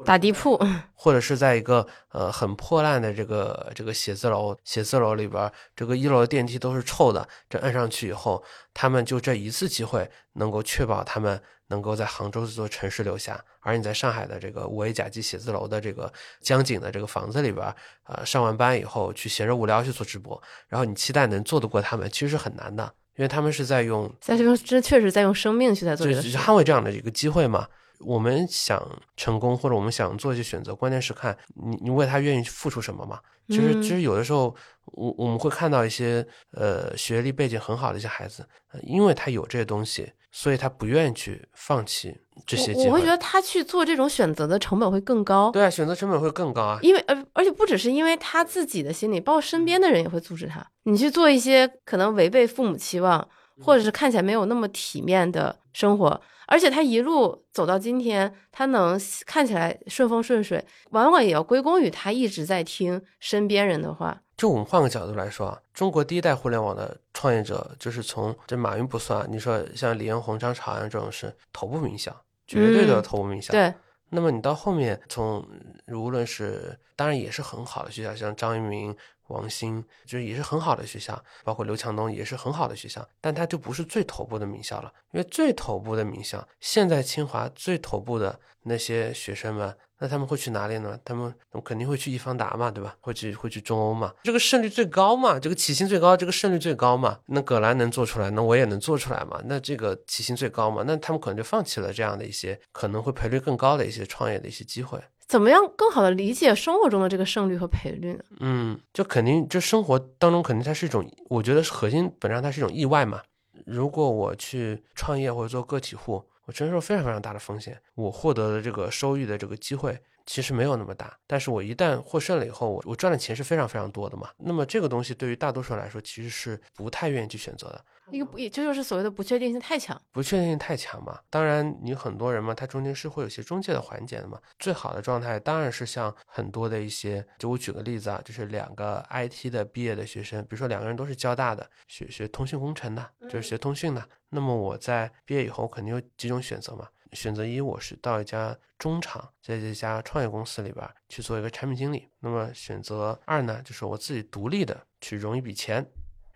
S1: 打地铺，
S2: 或者是在一个呃很破烂的这个这个写字楼，写字楼里边，这个一楼的电梯都是臭的。这摁上去以后，他们就这一次机会能够确保他们能够在杭州这座城市留下。而你在上海的这个五 A 甲级写字楼的这个江景的这个房子里边，呃，上完班以后去闲着无聊去做直播，然后你期待能做得过他们，其实是很难的，因为他们是在用
S1: 在这个这确实在用生命去在做这个
S2: 就是。捍卫这样的一个机会嘛。我们想成功，或者我们想做一些选择，关键是看你你为他愿意付出什么嘛。其实
S1: 嗯
S2: 其实有的时候，我我们会看到一些呃学历背景很好的一些孩子，呃因为他有这些东西，所以他不愿意去放弃这些
S1: 我我会觉。得他去做这种选择的成本会更高，
S2: 对啊，选择成本会更高啊。
S1: 因为呃，而且不只是因为他自己的心理，包括身边的人也会阻止他。你去做一些可能违背父母期望，或者是看起来没有那么体面的生活，而且他一路走到今天，他能看起来顺风顺水，往往也要归功于他一直在听身边人的话。
S2: 就我们换个角度来说啊，中国第一代互联网的创业者，就是从这马云不算，你说像李彦宏、张朝阳这种是头部名校，绝对的头部名校。
S1: 对，
S2: 那么你到后面，从无论是当然也是很好的学校，像张一鸣、王兴，就是也是很好的学校，包括刘强东也是很好的学校，但它就不是最头部的名校了，因为最头部的名校，现在清华最头部的那些学生们。那他们会去哪里呢？他们肯定会去易方达嘛，对吧？会去会去中欧嘛？这个胜率最高嘛？这个起薪最高，这个胜率最高嘛？那葛兰能做出来，那我也能做出来嘛？那这个起薪最高嘛？那他们可能就放弃了这样的一些可能会赔率更高的一些创业的一些机会。
S1: 怎么样更好的理解生活中的这个胜率和赔率呢？
S2: 嗯，就肯定这生活当中肯定它是一种，我觉得核心本上它是一种意外嘛。如果我去创业或者做个体户。我承受非常非常大的风险，我获得的这个收益的这个机会其实没有那么大，但是我一旦获胜了以后，我我赚的钱是非常非常多的嘛。那么这个东西对于大多数人来说，其实是不太愿意去选择的。
S1: 一个不，也这就是所谓的不确定性太强，
S2: 不确定性太强嘛。当然，你很多人嘛，他中间是会有些中介的环节的嘛。最好的状态当然是像很多的一些，就我举个例子啊，就是两个 IT 的毕业的学生，比如说两个人都是交大的，学学通讯工程的，就是学通讯的。那么我在毕业以后肯定有几种选择嘛。选择一，我是到一家中厂，在这家创业公司里边去做一个产品经理。那么选择二呢，就是我自己独立的去融一笔钱。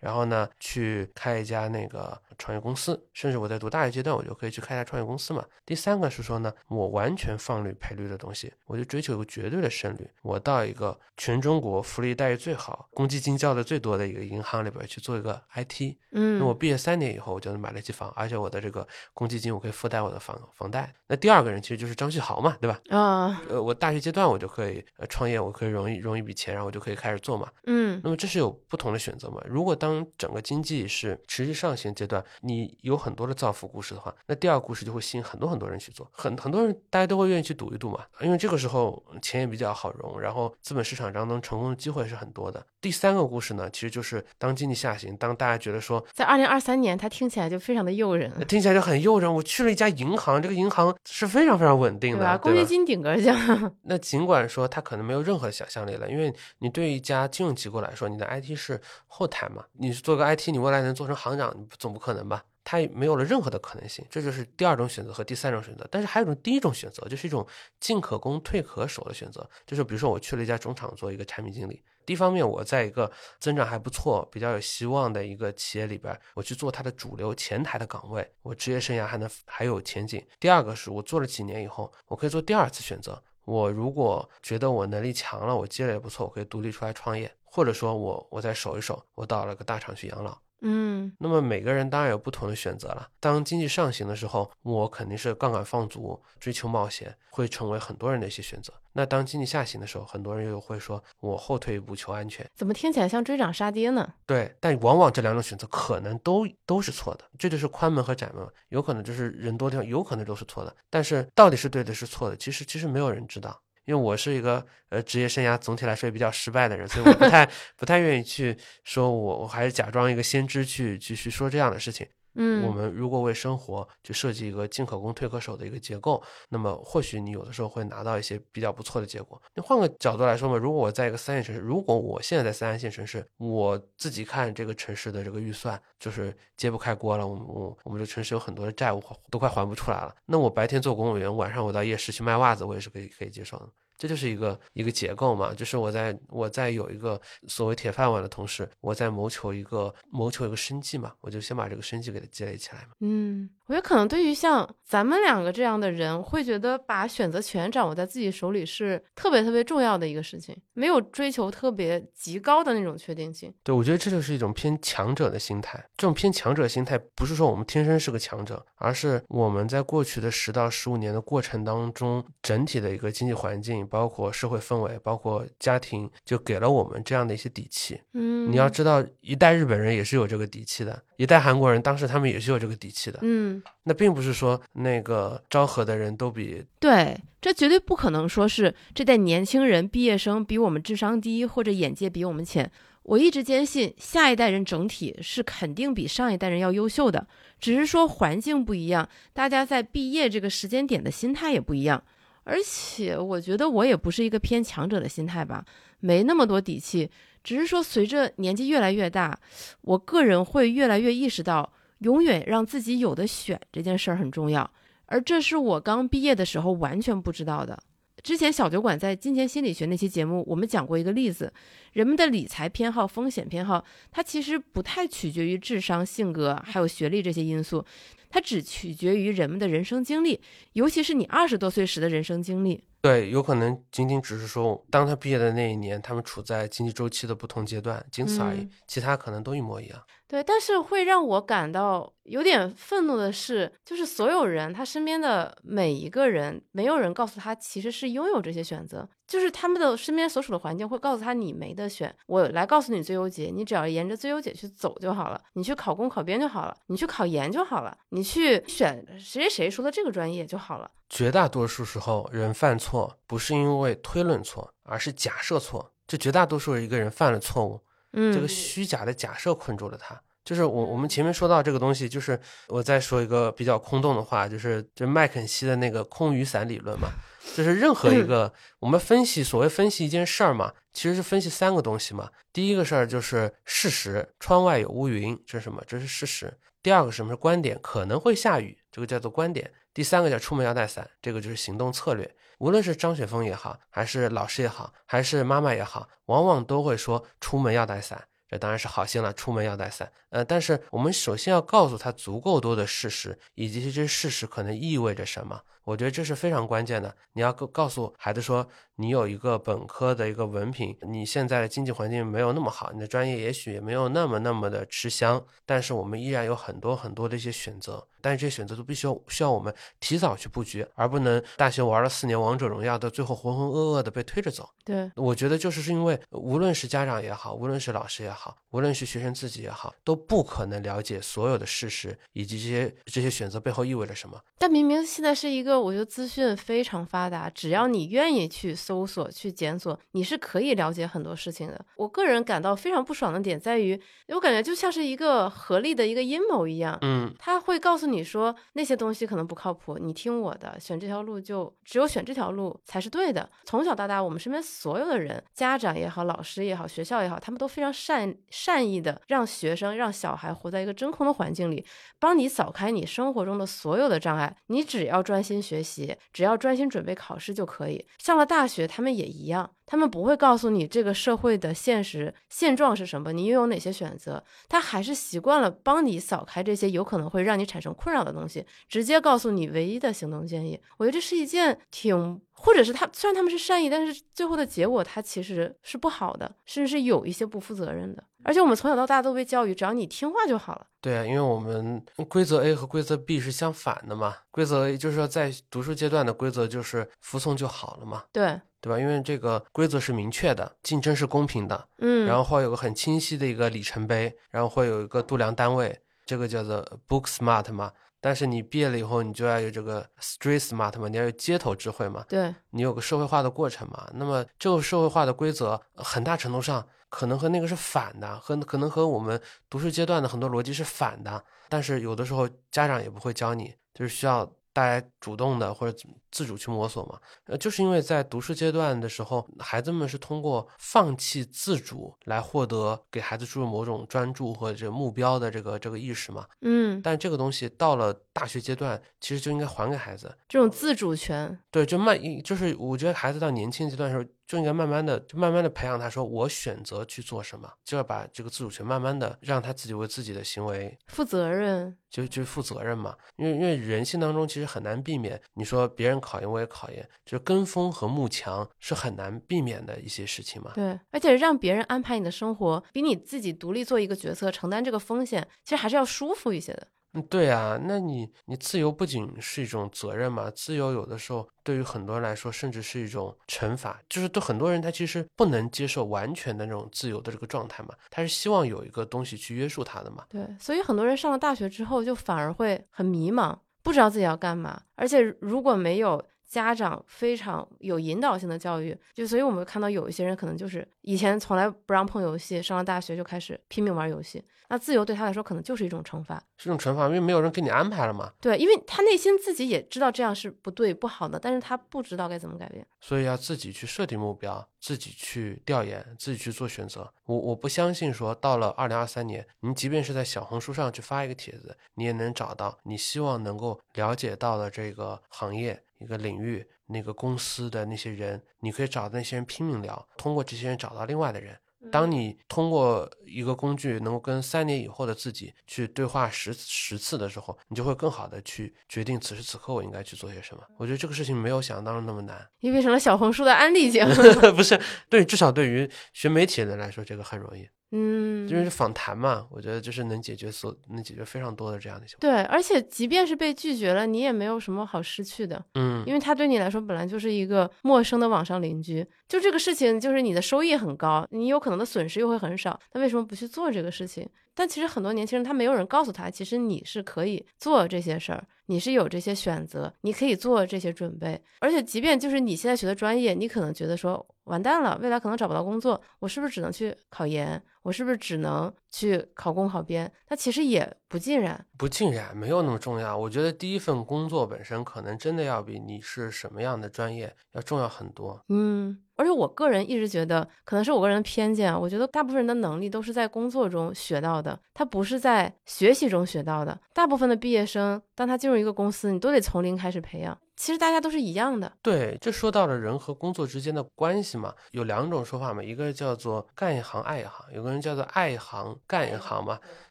S2: 然后呢，去开一家那个创业公司，甚至我在读大学阶段，我就可以去开一家创业公司嘛。第三个是说呢，我完全放率赔率的东西，我就追求一个绝对的胜率。我到一个全中国福利待遇最好、公积金交的最多的一个银行里边去做一个 IT。
S1: 嗯，
S2: 那我毕业三年以后，我就能买得起房，而且我的这个公积金我可以负担我的房房贷。那第二个人其实就是张旭豪嘛，对吧？
S1: 啊，
S2: 呃，我大学阶段我就可以呃创业，我可以融一融一笔钱，然后我就可以开始做嘛。
S1: 嗯，
S2: 那么这是有不同的选择嘛？如果当整个经济是持续上行阶段，你有很多的造福故事的话，那第二个故事就会吸引很多很多人去做，很很多人大家都会愿意去赌一赌嘛，因为这个时候钱也比较好融，然后资本市场当中成功的机会是很多的。第三个故事呢，其实就是当经济下行，当大家觉得说，
S1: 在二零二三年，它听起来就非常的诱人，
S2: 听起来就很诱人。我去了一家银行，这个银行是非常非常稳定的，
S1: 公积金顶个奖。
S2: 那尽管说它可能没有任何想象力了，因为你对于一家金融机构来说，你的 IT 是后台嘛，你是做个 IT，你未来能做成行长，总不可能吧？他也没有了任何的可能性，这就是第二种选择和第三种选择。但是还有一种第一种选择，就是一种进可攻退可守的选择，就是比如说我去了一家总厂做一个产品经理，第一方面我在一个增长还不错、比较有希望的一个企业里边，我去做它的主流前台的岗位，我职业生涯还能还有前景。第二个是我做了几年以后，我可以做第二次选择，我如果觉得我能力强了，我积累也不错，我可以独立出来创业，或者说我我再守一守，我到了个大厂去养老。
S1: 嗯，
S2: 那么每个人当然有不同的选择了。当经济上行的时候，我肯定是杠杆放足，追求冒险，会成为很多人的一些选择。那当经济下行的时候，很多人又会说，我后退一步求安全。
S1: 怎么听起来像追涨杀跌呢？
S2: 对，但往往这两种选择可能都都是错的。这就是宽门和窄门，有可能就是人多地方，有可能都是错的。但是到底是对的，是错的，其实其实没有人知道。因为我是一个呃职业生涯总体来说也比较失败的人，所以我不太 不太愿意去说，我我还是假装一个先知去去去说这样的事情。
S1: 嗯，
S2: 我们如果为生活去设计一个进可攻退可守的一个结构，那么或许你有的时候会拿到一些比较不错的结果。你换个角度来说嘛，如果我在一个三线城市，如果我现在在三线城市，我自己看这个城市的这个预算就是揭不开锅了，我我我们这城市有很多的债务都快还不出来了，那我白天做公务员，晚上我到夜市去卖袜子，我也是可以可以接受的。这就是一个一个结构嘛，就是我在我在有一个所谓铁饭碗的同时，我在谋求一个谋求一个生计嘛，我就先把这个生计给它积累起来嘛。
S1: 嗯，我觉得可能对于像咱们两个这样的人，会觉得把选择权掌握在自己手里是特别特别重要的一个事情，没有追求特别极高的那种确定性。
S2: 对，我觉得这就是一种偏强者的心态。这种偏强者心态不是说我们天生是个强者，而是我们在过去的十到十五年的过程当中，整体的一个经济环境。包括社会氛围，包括家庭，就给了我们这样的一些底气。
S1: 嗯，
S2: 你要知道，一代日本人也是有这个底气的，一代韩国人当时他们也是有这个底气的。
S1: 嗯，
S2: 那并不是说那个昭和的人都比
S1: 对，这绝对不可能说是这代年轻人毕业生比我们智商低或者眼界比我们浅。我一直坚信，下一代人整体是肯定比上一代人要优秀的，只是说环境不一样，大家在毕业这个时间点的心态也不一样。而且我觉得我也不是一个偏强者的心态吧，没那么多底气只是说随着年纪越来越大，我个人会越来越意识到，永远让自己有的选这件事儿很重要。而这是我刚毕业的时候完全不知道的。之前小酒馆在金钱心理学那期节目，我们讲过一个例子：人们的理财偏好、风险偏好，它其实不太取决于智商、性格还有学历这些因素，它只取决于人们的人生经历，尤其是你二十多岁时的人生经历。
S2: 对，有可能仅仅只是说，当他毕业的那一年，他们处在经济周期的不同阶段，仅此而已，其他可能都一模一样。
S1: 对，但是会让我感到有点愤怒的是，就是所有人他身边的每一个人，没有人告诉他其实是拥有这些选择，就是他们的身边所处的环境会告诉他你没得选。我来告诉你最优解，你只要沿着最优解去走就好了，你去考公考编就好了，你去考研就好了，你去选谁谁谁说的这个专业就好了。
S2: 绝大多数时候，人犯错不是因为推论错，而是假设错。就绝大多数一个人犯了错误。
S1: 嗯，
S2: 这个虚假的假设困住了他。就是我我们前面说到这个东西，就是我再说一个比较空洞的话，就是就麦肯锡的那个空雨伞理论嘛。就是任何一个我们分析所谓分析一件事儿嘛，其实是分析三个东西嘛。第一个事儿就是事实，窗外有乌云，这是什么？这是事实。第二个什么是观点？可能会下雨，这个叫做观点。第三个叫出门要带伞，这个就是行动策略。无论是张雪峰也好，还是老师也好，还是妈妈也好，往往都会说出门要带伞。这当然是好心了，出门要带伞。呃，但是我们首先要告诉他足够多的事实，以及这些事实可能意味着什么。我觉得这是非常关键的。你要告告诉孩子说，你有一个本科的一个文凭，你现在的经济环境没有那么好，你的专业也许也没有那么那么的吃香，但是我们依然有很多很多的一些选择。但是这些选择都必须要需要我们提早去布局，而不能大学玩了四年王者荣耀，的最后浑浑噩噩的被推着走。
S1: 对，
S2: 我觉得就是是因为无论是家长也好，无论是老师也好，无论是学生自己也好，都不可能了解所有的事实以及这些这些选择背后意味着什么。
S1: 但明明现在是一个，我觉得资讯非常发达，只要你愿意去搜索、去检索，你是可以了解很多事情的。我个人感到非常不爽的点在于，我感觉就像是一个合力的一个阴谋一样。
S2: 嗯，
S1: 他会告诉你说那些东西可能不靠谱，你听我的，选这条路就只有选这条路才是对的。从小到大，我们身边所有的人，家长也好，老师也好，学校也好，他们都非常善善意的让学生、让小孩活在一个真空的环境里，帮你扫开你生活中的所有的障碍。你只要专心学习，只要专心准备考试就可以。上了大学，学他们也一样，他们不会告诉你这个社会的现实现状是什么，你又有哪些选择。他还是习惯了帮你扫开这些有可能会让你产生困扰的东西，直接告诉你唯一的行动建议。我觉得这是一件挺，或者是他虽然他们是善意，但是最后的结果他其实是不好的，甚至是有一些不负责任的。而且我们从小到大都被教育，只要你听话就好了。
S2: 对啊，因为我们规则 A 和规则 B 是相反的嘛。规则 A 就是说在读书阶段的规则就是服从就好了嘛，
S1: 对
S2: 对吧？因为这个规则是明确的，竞争是公平的，
S1: 嗯，
S2: 然后会有个很清晰的一个里程碑，然后会有一个度量单位，这个叫做 book smart 嘛。但是你毕业了以后，你就要有这个 street smart 嘛，你要有街头智慧嘛，
S1: 对
S2: 你有个社会化的过程嘛。那么这个社会化的规则，很大程度上可能和那个是反的，和可能和我们读书阶段的很多逻辑是反的。但是有的时候家长也不会教你，就是需要大家主动的或者自主去摸索嘛。呃，就是因为在读书阶段的时候，孩子们是通过放弃自主来获得给孩子注入某种专注或者这个目标的这个这个意识嘛。
S1: 嗯，
S2: 但这个东西到了大学阶段，其实就应该还给孩子。
S1: 这种自主权，
S2: 对，就慢，就是我觉得孩子到年轻阶段的时候，就应该慢慢的，就慢慢的培养他说，我选择去做什么，就要把这个自主权慢慢的让他自己为自己的行为
S1: 负责任，
S2: 就就负责任嘛。因为因为人性当中其实很难避免，你说别人考研我也考研，就是跟风和慕强是很难避免的一些事情嘛。
S1: 对，而且让别人安排你的生活，比你自己独立做一个决策，承担这个风险，其实还是要舒服一些的。
S2: 嗯，对啊，那你你自由不仅是一种责任嘛，自由有的时候对于很多人来说，甚至是一种惩罚，就是对很多人他其实不能接受完全的那种自由的这个状态嘛，他是希望有一个东西去约束他的嘛。
S1: 对，所以很多人上了大学之后，就反而会很迷茫，不知道自己要干嘛，而且如果没有家长非常有引导性的教育，就所以我们看到有一些人可能就是以前从来不让碰游戏，上了大学就开始拼命玩游戏，那自由对他来说可能就是一种惩罚，
S2: 是一种惩罚，因为没有人给你安排了嘛。
S1: 对，因为他内心自己也知道这样是不对不好的，但是他不知道该怎么改变。
S2: 所以要自己去设定目标，自己去调研，自己去做选择。我我不相信说到了二零二三年，你即便是在小红书上去发一个帖子，你也能找到你希望能够了解到的这个行业一个领域那个公司的那些人，你可以找那些人拼命聊，通过这些人找到另外的人。当你通过一个工具能够跟三年以后的自己去对话十十次的时候，你就会更好的去决定此时此刻我应该去做些什么。我觉得这个事情没有想象当中那么难。
S1: 你变成了小红书的安利节目，
S2: 不是对，至少对于学媒体的人来说，这个很容易。
S1: 嗯，
S2: 就是访谈嘛，我觉得就是能解决所能解决非常多的这样的情况。
S1: 对，而且即便是被拒绝了，你也没有什么好失去的，
S2: 嗯，
S1: 因为他对你来说本来就是一个陌生的网上邻居，就这个事情就是你的收益很高，你有可能的损失又会很少，那为什么不去做这个事情？但其实很多年轻人他没有人告诉他，其实你是可以做这些事儿，你是有这些选择，你可以做这些准备，而且即便就是你现在学的专业，你可能觉得说完蛋了，未来可能找不到工作，我是不是只能去考研？我是不是只能去考公考编？那其实也不尽然，
S2: 不尽然，没有那么重要。我觉得第一份工作本身可能真的要比你是什么样的专业要重要很多。
S1: 嗯，而且我个人一直觉得，可能是我个人的偏见啊，我觉得大部分人的能力都是在工作中学到的，他不是在学习中学到的。大部分的毕业生，当他进入一个公司，你都得从零开始培养。其实大家都是一样的，
S2: 对，这说到了人和工作之间的关系嘛，有两种说法嘛，一个叫做干一行爱一行，有个人叫做爱一行干一行嘛，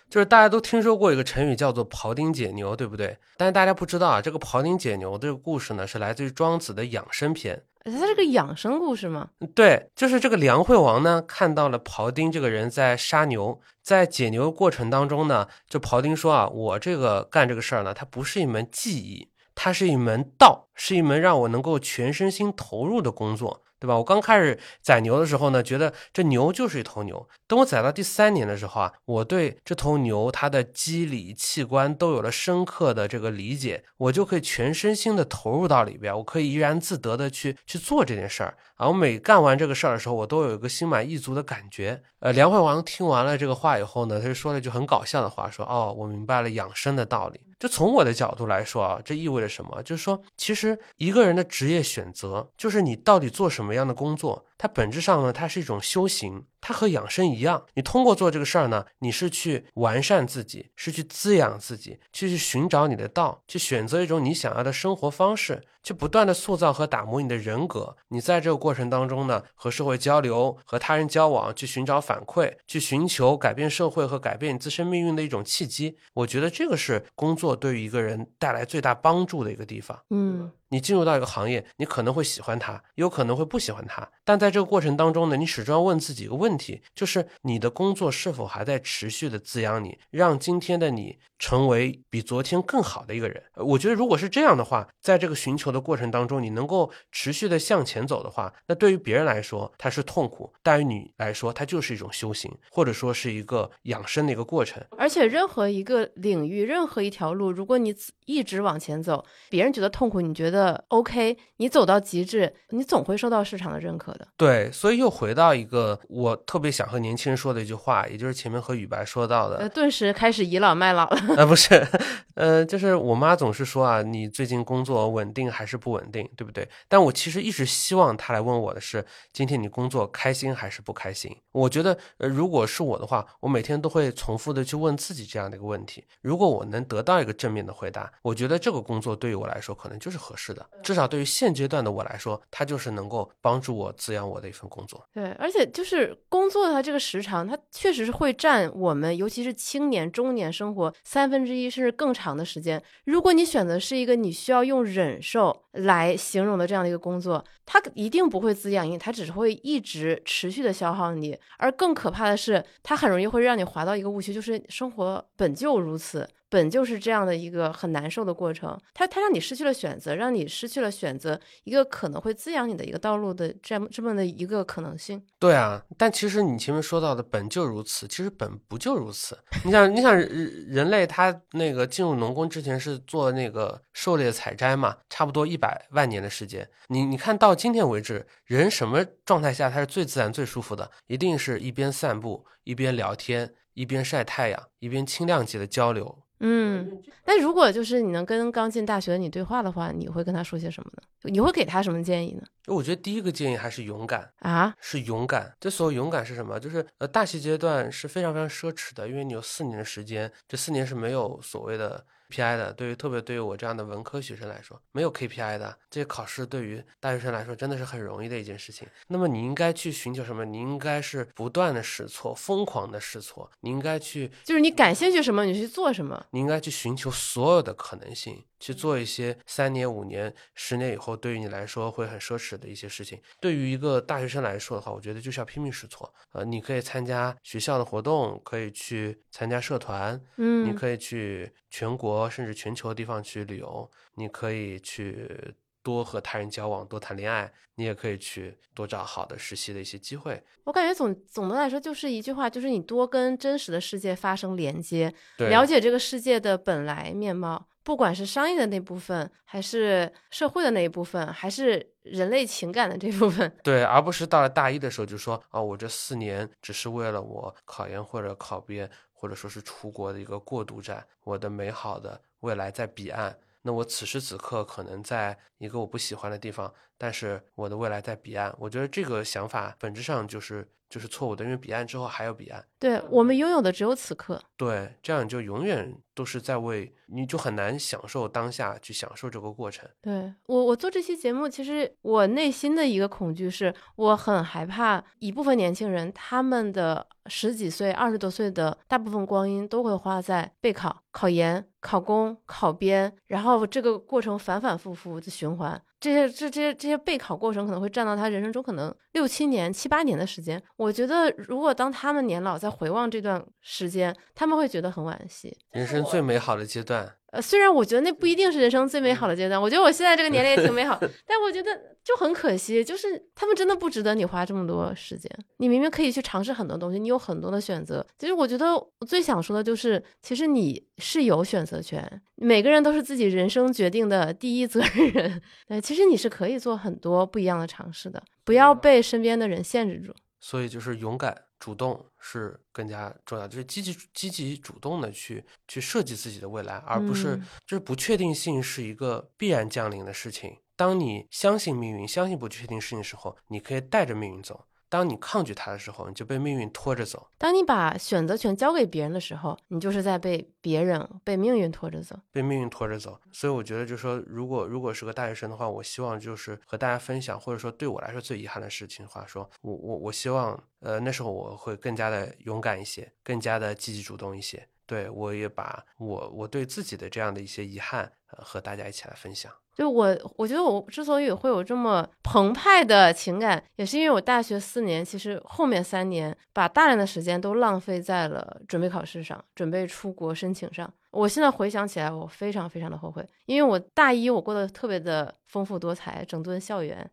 S2: 就是大家都听说过一个成语叫做庖丁解牛，对不对？但是大家不知道啊，这个庖丁解牛这个故事呢，是来自于庄子的养生篇。
S1: 它是个养生故事吗？
S2: 对，就是这个梁惠王呢，看到了庖丁这个人在杀牛，在解牛过程当中呢，就庖丁说啊，我这个干这个事儿呢，它不是一门技艺。它是一门道，是一门让我能够全身心投入的工作，对吧？我刚开始宰牛的时候呢，觉得这牛就是一头牛。等我宰到第三年的时候啊，我对这头牛它的机理器官都有了深刻的这个理解，我就可以全身心的投入到里边，我可以怡然自得的去去做这件事儿。啊，我每干完这个事儿的时候，我都有一个心满意足的感觉。呃，梁惠王听完了这个话以后呢，他就说了一句很搞笑的话，说：“哦，我明白了养生的道理。”就从我的角度来说啊，这意味着什么？就是说，其实一个人的职业选择，就是你到底做什么样的工作，它本质上呢，它是一种修行，它和养生一样。你通过做这个事儿呢，你是去完善自己，是去滋养自己，去去寻找你的道，去选择一种你想要的生活方式，去不断的塑造和打磨你的人格。你在这个过程当中呢，和社会交流，和他人交往，去寻找反馈，去寻求改变社会和改变你自身命运的一种契机。我觉得这个是工作对于一个人带来最大帮助的一个地方。
S1: 嗯。
S2: 你进入到一个行业，你可能会喜欢它，有可能会不喜欢它。但在这个过程当中呢，你始终要问自己一个问题，就是你的工作是否还在持续的滋养你，让今天的你成为比昨天更好的一个人。我觉得，如果是这样的话，在这个寻求的过程当中，你能够持续的向前走的话，那对于别人来说它是痛苦，但于你来说，它就是一种修行，或者说是一个养生的一个过程。
S1: 而且，任何一个领域，任何一条路，如果你一直往前走，别人觉得痛苦，你觉得。呃，OK，你走到极致，你总会受到市场的认可的。
S2: 对，所以又回到一个我特别想和年轻人说的一句话，也就是前面和雨白说到的，
S1: 呃，顿时开始倚老卖老了。
S2: 呃，不是，呃，就是我妈总是说啊，你最近工作稳定还是不稳定，对不对？但我其实一直希望她来问我的是，今天你工作开心还是不开心？我觉得，呃，如果是我的话，我每天都会重复的去问自己这样的一个问题。如果我能得到一个正面的回答，我觉得这个工作对于我来说可能就是合适。至少对于现阶段的我来说，它就是能够帮助我滋养我的一份工作。
S1: 对，而且就是工作它这个时长，它确实是会占我们，尤其是青年、中年生活三分之一甚至更长的时间。如果你选择是一个你需要用忍受来形容的这样的一个工作，它一定不会滋养你，它只是会一直持续的消耗你。而更可怕的是，它很容易会让你滑到一个误区，就是生活本就如此。本就是这样的一个很难受的过程，它它让你失去了选择，让你失去了选择一个可能会滋养你的一个道路的这样这么的一个可能性。
S2: 对啊，但其实你前面说到的本就如此，其实本不就如此。你想，你想人人类他那个进入农耕之前是做那个狩猎采摘嘛，差不多一百万年的时间。你你看到今天为止，人什么状态下他是最自然最舒服的？一定是一边散步一边聊天。一边晒太阳，一边轻量级的交流。
S1: 嗯，那如果就是你能跟刚进大学的你对话的话，你会跟他说些什么呢？你会给他什么建议呢？
S2: 我觉得第一个建议还是勇敢
S1: 啊，
S2: 是勇敢。这所谓勇敢是什么？就是呃，大学阶段是非常非常奢侈的，因为你有四年的时间，这四年是没有所谓的。P.I. 的，对于特别对于我这样的文科学生来说，没有 K.P.I. 的这些考试，对于大学生来说真的是很容易的一件事情。那么你应该去寻求什么？你应该是不断的试错，疯狂的试错。你应该去，
S1: 就是你感兴趣什么，你去做什么。
S2: 你应该去寻求所有的可能性。去做一些三年、五年、十年以后对于你来说会很奢侈的一些事情。对于一个大学生来说的话，我觉得就是要拼命试错。呃，你可以参加学校的活动，可以去参加社团，
S1: 嗯，
S2: 你可以去全国甚至全球的地方去旅游，你可以去多和他人交往，多谈恋爱，你也可以去多找好的实习的一些机会。
S1: 我感觉总总的来说就是一句话，就是你多跟真实的世界发生连接，了解这个世界的本来面貌。不管是商业的那部分，还是社会的那一部分，还是人类情感的这部分，
S2: 对，而不是到了大一的时候就说啊，我这四年只是为了我考研或者考编，或者说是出国的一个过渡站，我的美好的未来在彼岸。那我此时此刻可能在一个我不喜欢的地方，但是我的未来在彼岸。我觉得这个想法本质上就是。就是错误的，因为彼岸之后还有彼岸。
S1: 对我们拥有的只有此刻。
S2: 对，这样你就永远都是在为，你就很难享受当下，去享受这个过程。
S1: 对我，我做这期节目，其实我内心的一个恐惧是，我很害怕一部分年轻人，他们的十几岁、二十多岁的大部分光阴都会花在备考、考研、考公、考编，然后这个过程反反复复的循环。这些这这些这些备考过程可能会占到他人生中可能六七年、七八年的时间。我觉得，如果当他们年老再回望这段时间，他们会觉得很惋惜。
S2: 人生最美好的阶段。
S1: 呃，虽然我觉得那不一定是人生最美好的阶段，我觉得我现在这个年龄也挺美好，但我觉得就很可惜，就是他们真的不值得你花这么多时间。你明明可以去尝试很多东西，你有很多的选择。其实我觉得我最想说的就是，其实你是有选择权，每个人都是自己人生决定的第一责任人。对，其实你是可以做很多不一样的尝试的，不要被身边的人限制住。
S2: 所以就是勇敢。主动是更加重要，就是积极、积极主动的去去设计自己的未来，而不是就是不确定性是一个必然降临的事情。当你相信命运、相信不确定事情的时候，你可以带着命运走。当你抗拒它的时候，你就被命运拖着走。
S1: 当你把选择权交给别人的时候，你就是在被别人、被命运拖着走，
S2: 被命运拖着走。所以我觉得，就是说，如果如果是个大学生的话，我希望就是和大家分享，或者说对我来说最遗憾的事情的话，说我我我希望，呃，那时候我会更加的勇敢一些，更加的积极主动一些。对我也把我我对自己的这样的一些遗憾，呃，和大家一起来分享。
S1: 就我，我觉得我之所以会有这么澎湃的情感，也是因为我大学四年，其实后面三年把大量的时间都浪费在了准备考试上，准备出国申请上。我现在回想起来，我非常非常的后悔，因为我大一我过得特别的丰富多彩，整顿校园，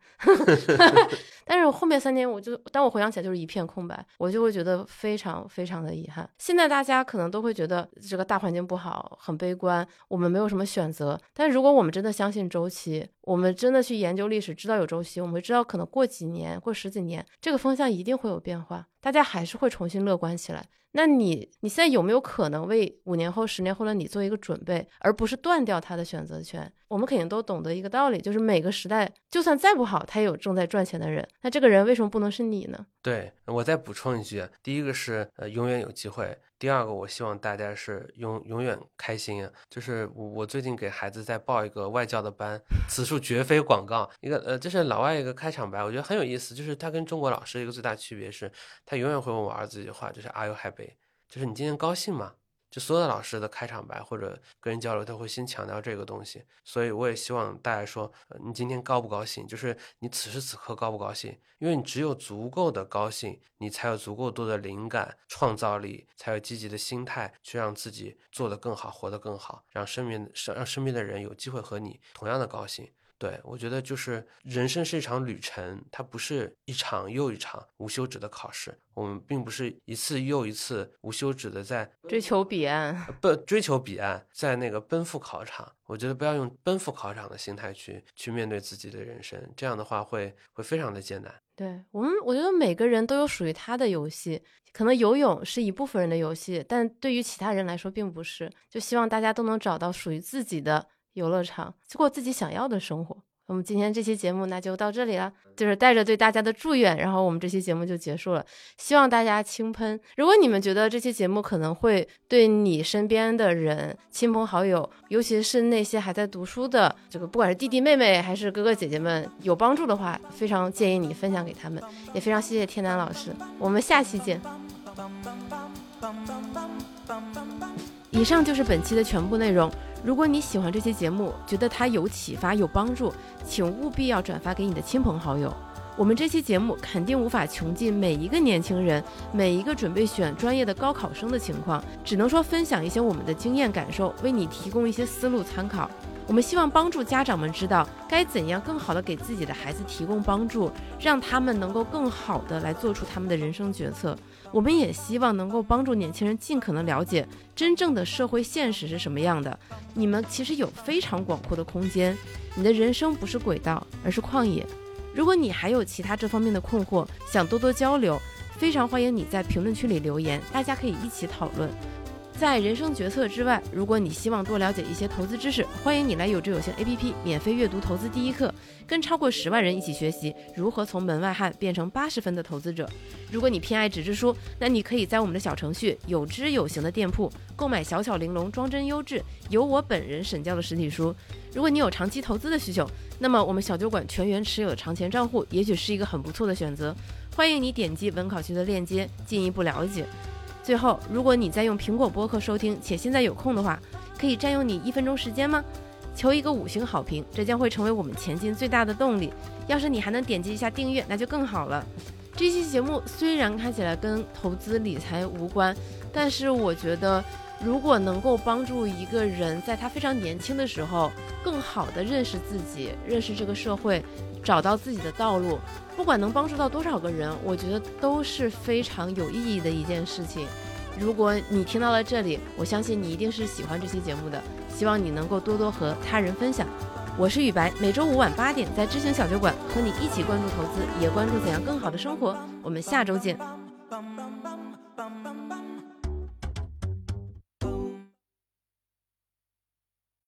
S1: 但是我后面三年，我就当我回想起来就是一片空白，我就会觉得非常非常的遗憾。现在大家可能都会觉得这个大环境不好，很悲观，我们没有什么选择。但如果我们真的相信周期，我们真的去研究历史，知道有周期，我们会知道可能过几年、过十几年，这个风向一定会有变化，大家还是会重新乐观起来。那你你现在有没有可能为五年后、十年后的你做一个准备，而不是断掉他的选择权？我们肯定都懂得一个道理，就是每个时代就算再不好，他也有正在赚钱的人。那这个人为什么不能是你呢？
S2: 对我再补充一句，第一个是呃永远有机会，第二个我希望大家是永永远开心啊。就是我我最近给孩子在报一个外教的班，此处绝非广告。一个呃这是老外一个开场白，我觉得很有意思。就是他跟中国老师一个最大区别是，他永远会问我儿子一句话，就是 Are you happy？就是你今天高兴吗？就所有的老师的开场白或者跟人交流，都会先强调这个东西。所以我也希望大家说，你今天高不高兴？就是你此时此刻高不高兴？因为你只有足够的高兴，你才有足够多的灵感、创造力，才有积极的心态去让自己做得更好，活得更好，让身边让身边的人有机会和你同样的高兴。对，我觉得就是人生是一场旅程，它不是一场又一场无休止的考试。我们并不是一次又一次无休止的在
S1: 追求彼岸，
S2: 不追求彼岸，在那个奔赴考场。我觉得不要用奔赴考场的心态去去面对自己的人生，这样的话会会非常的艰难。
S1: 对我们，我觉得每个人都有属于他的游戏，可能游泳是一部分人的游戏，但对于其他人来说并不是。就希望大家都能找到属于自己的。游乐场，过自己想要的生活。我们今天这期节目那就到这里了，就是带着对大家的祝愿，然后我们这期节目就结束了。希望大家轻喷。如果你们觉得这期节目可能会对你身边的人、亲朋好友，尤其是那些还在读书的这个，不管是弟弟妹妹还是哥哥姐姐们有帮助的话，非常建议你分享给他们。也非常谢谢天南老师，我们下期见。以上就是本期的全部内容。如果你喜欢这期节目，觉得它有启发、有帮助，请务必要转发给你的亲朋好友。我们这期节目肯定无法穷尽每一个年轻人、每一个准备选专业的高考生的情况，只能说分享一些我们的经验感受，为你提供一些思路参考。我们希望帮助家长们知道该怎样更好的给自己的孩子提供帮助，让他们能够更好的来做出他们的人生决策。我们也希望能够帮助年轻人尽可能了解真正的社会现实是什么样的。你们其实有非常广阔的空间，你的人生不是轨道，而是旷野。如果你还有其他这方面的困惑，想多多交流，非常欢迎你在评论区里留言，大家可以一起讨论。在人生决策之外，如果你希望多了解一些投资知识，欢迎你来有知有行 APP 免费阅读投资第一课，跟超过十万人一起学习如何从门外汉变成八十分的投资者。如果你偏爱纸质书，那你可以在我们的小程序有知有行的店铺购买小巧玲珑、装帧优质、由我本人审教的实体书。如果你有长期投资的需求，那么我们小酒馆全员持有的长钱账户也许是一个很不错的选择。欢迎你点击文考区的链接进一步了解。最后，如果你在用苹果播客收听，且现在有空的话，可以占用你一分钟时间吗？求一个五星好评，这将会成为我们前进最大的动力。要是你还能点击一下订阅，那就更好了。这期节目虽然看起来跟投资理财无关，但是我觉得，如果能够帮助一个人在他非常年轻的时候，更好的认识自己，认识这个社会，找到自己的道路。不管能帮助到多少个人，我觉得都是非常有意义的一件事情。如果你听到了这里，我相信你一定是喜欢这期节目的。希望你能够多多和他人分享。我是雨白，每周五晚八点在知行小酒馆和你一起关注投资，也关注怎样更好的生活。我们下周见。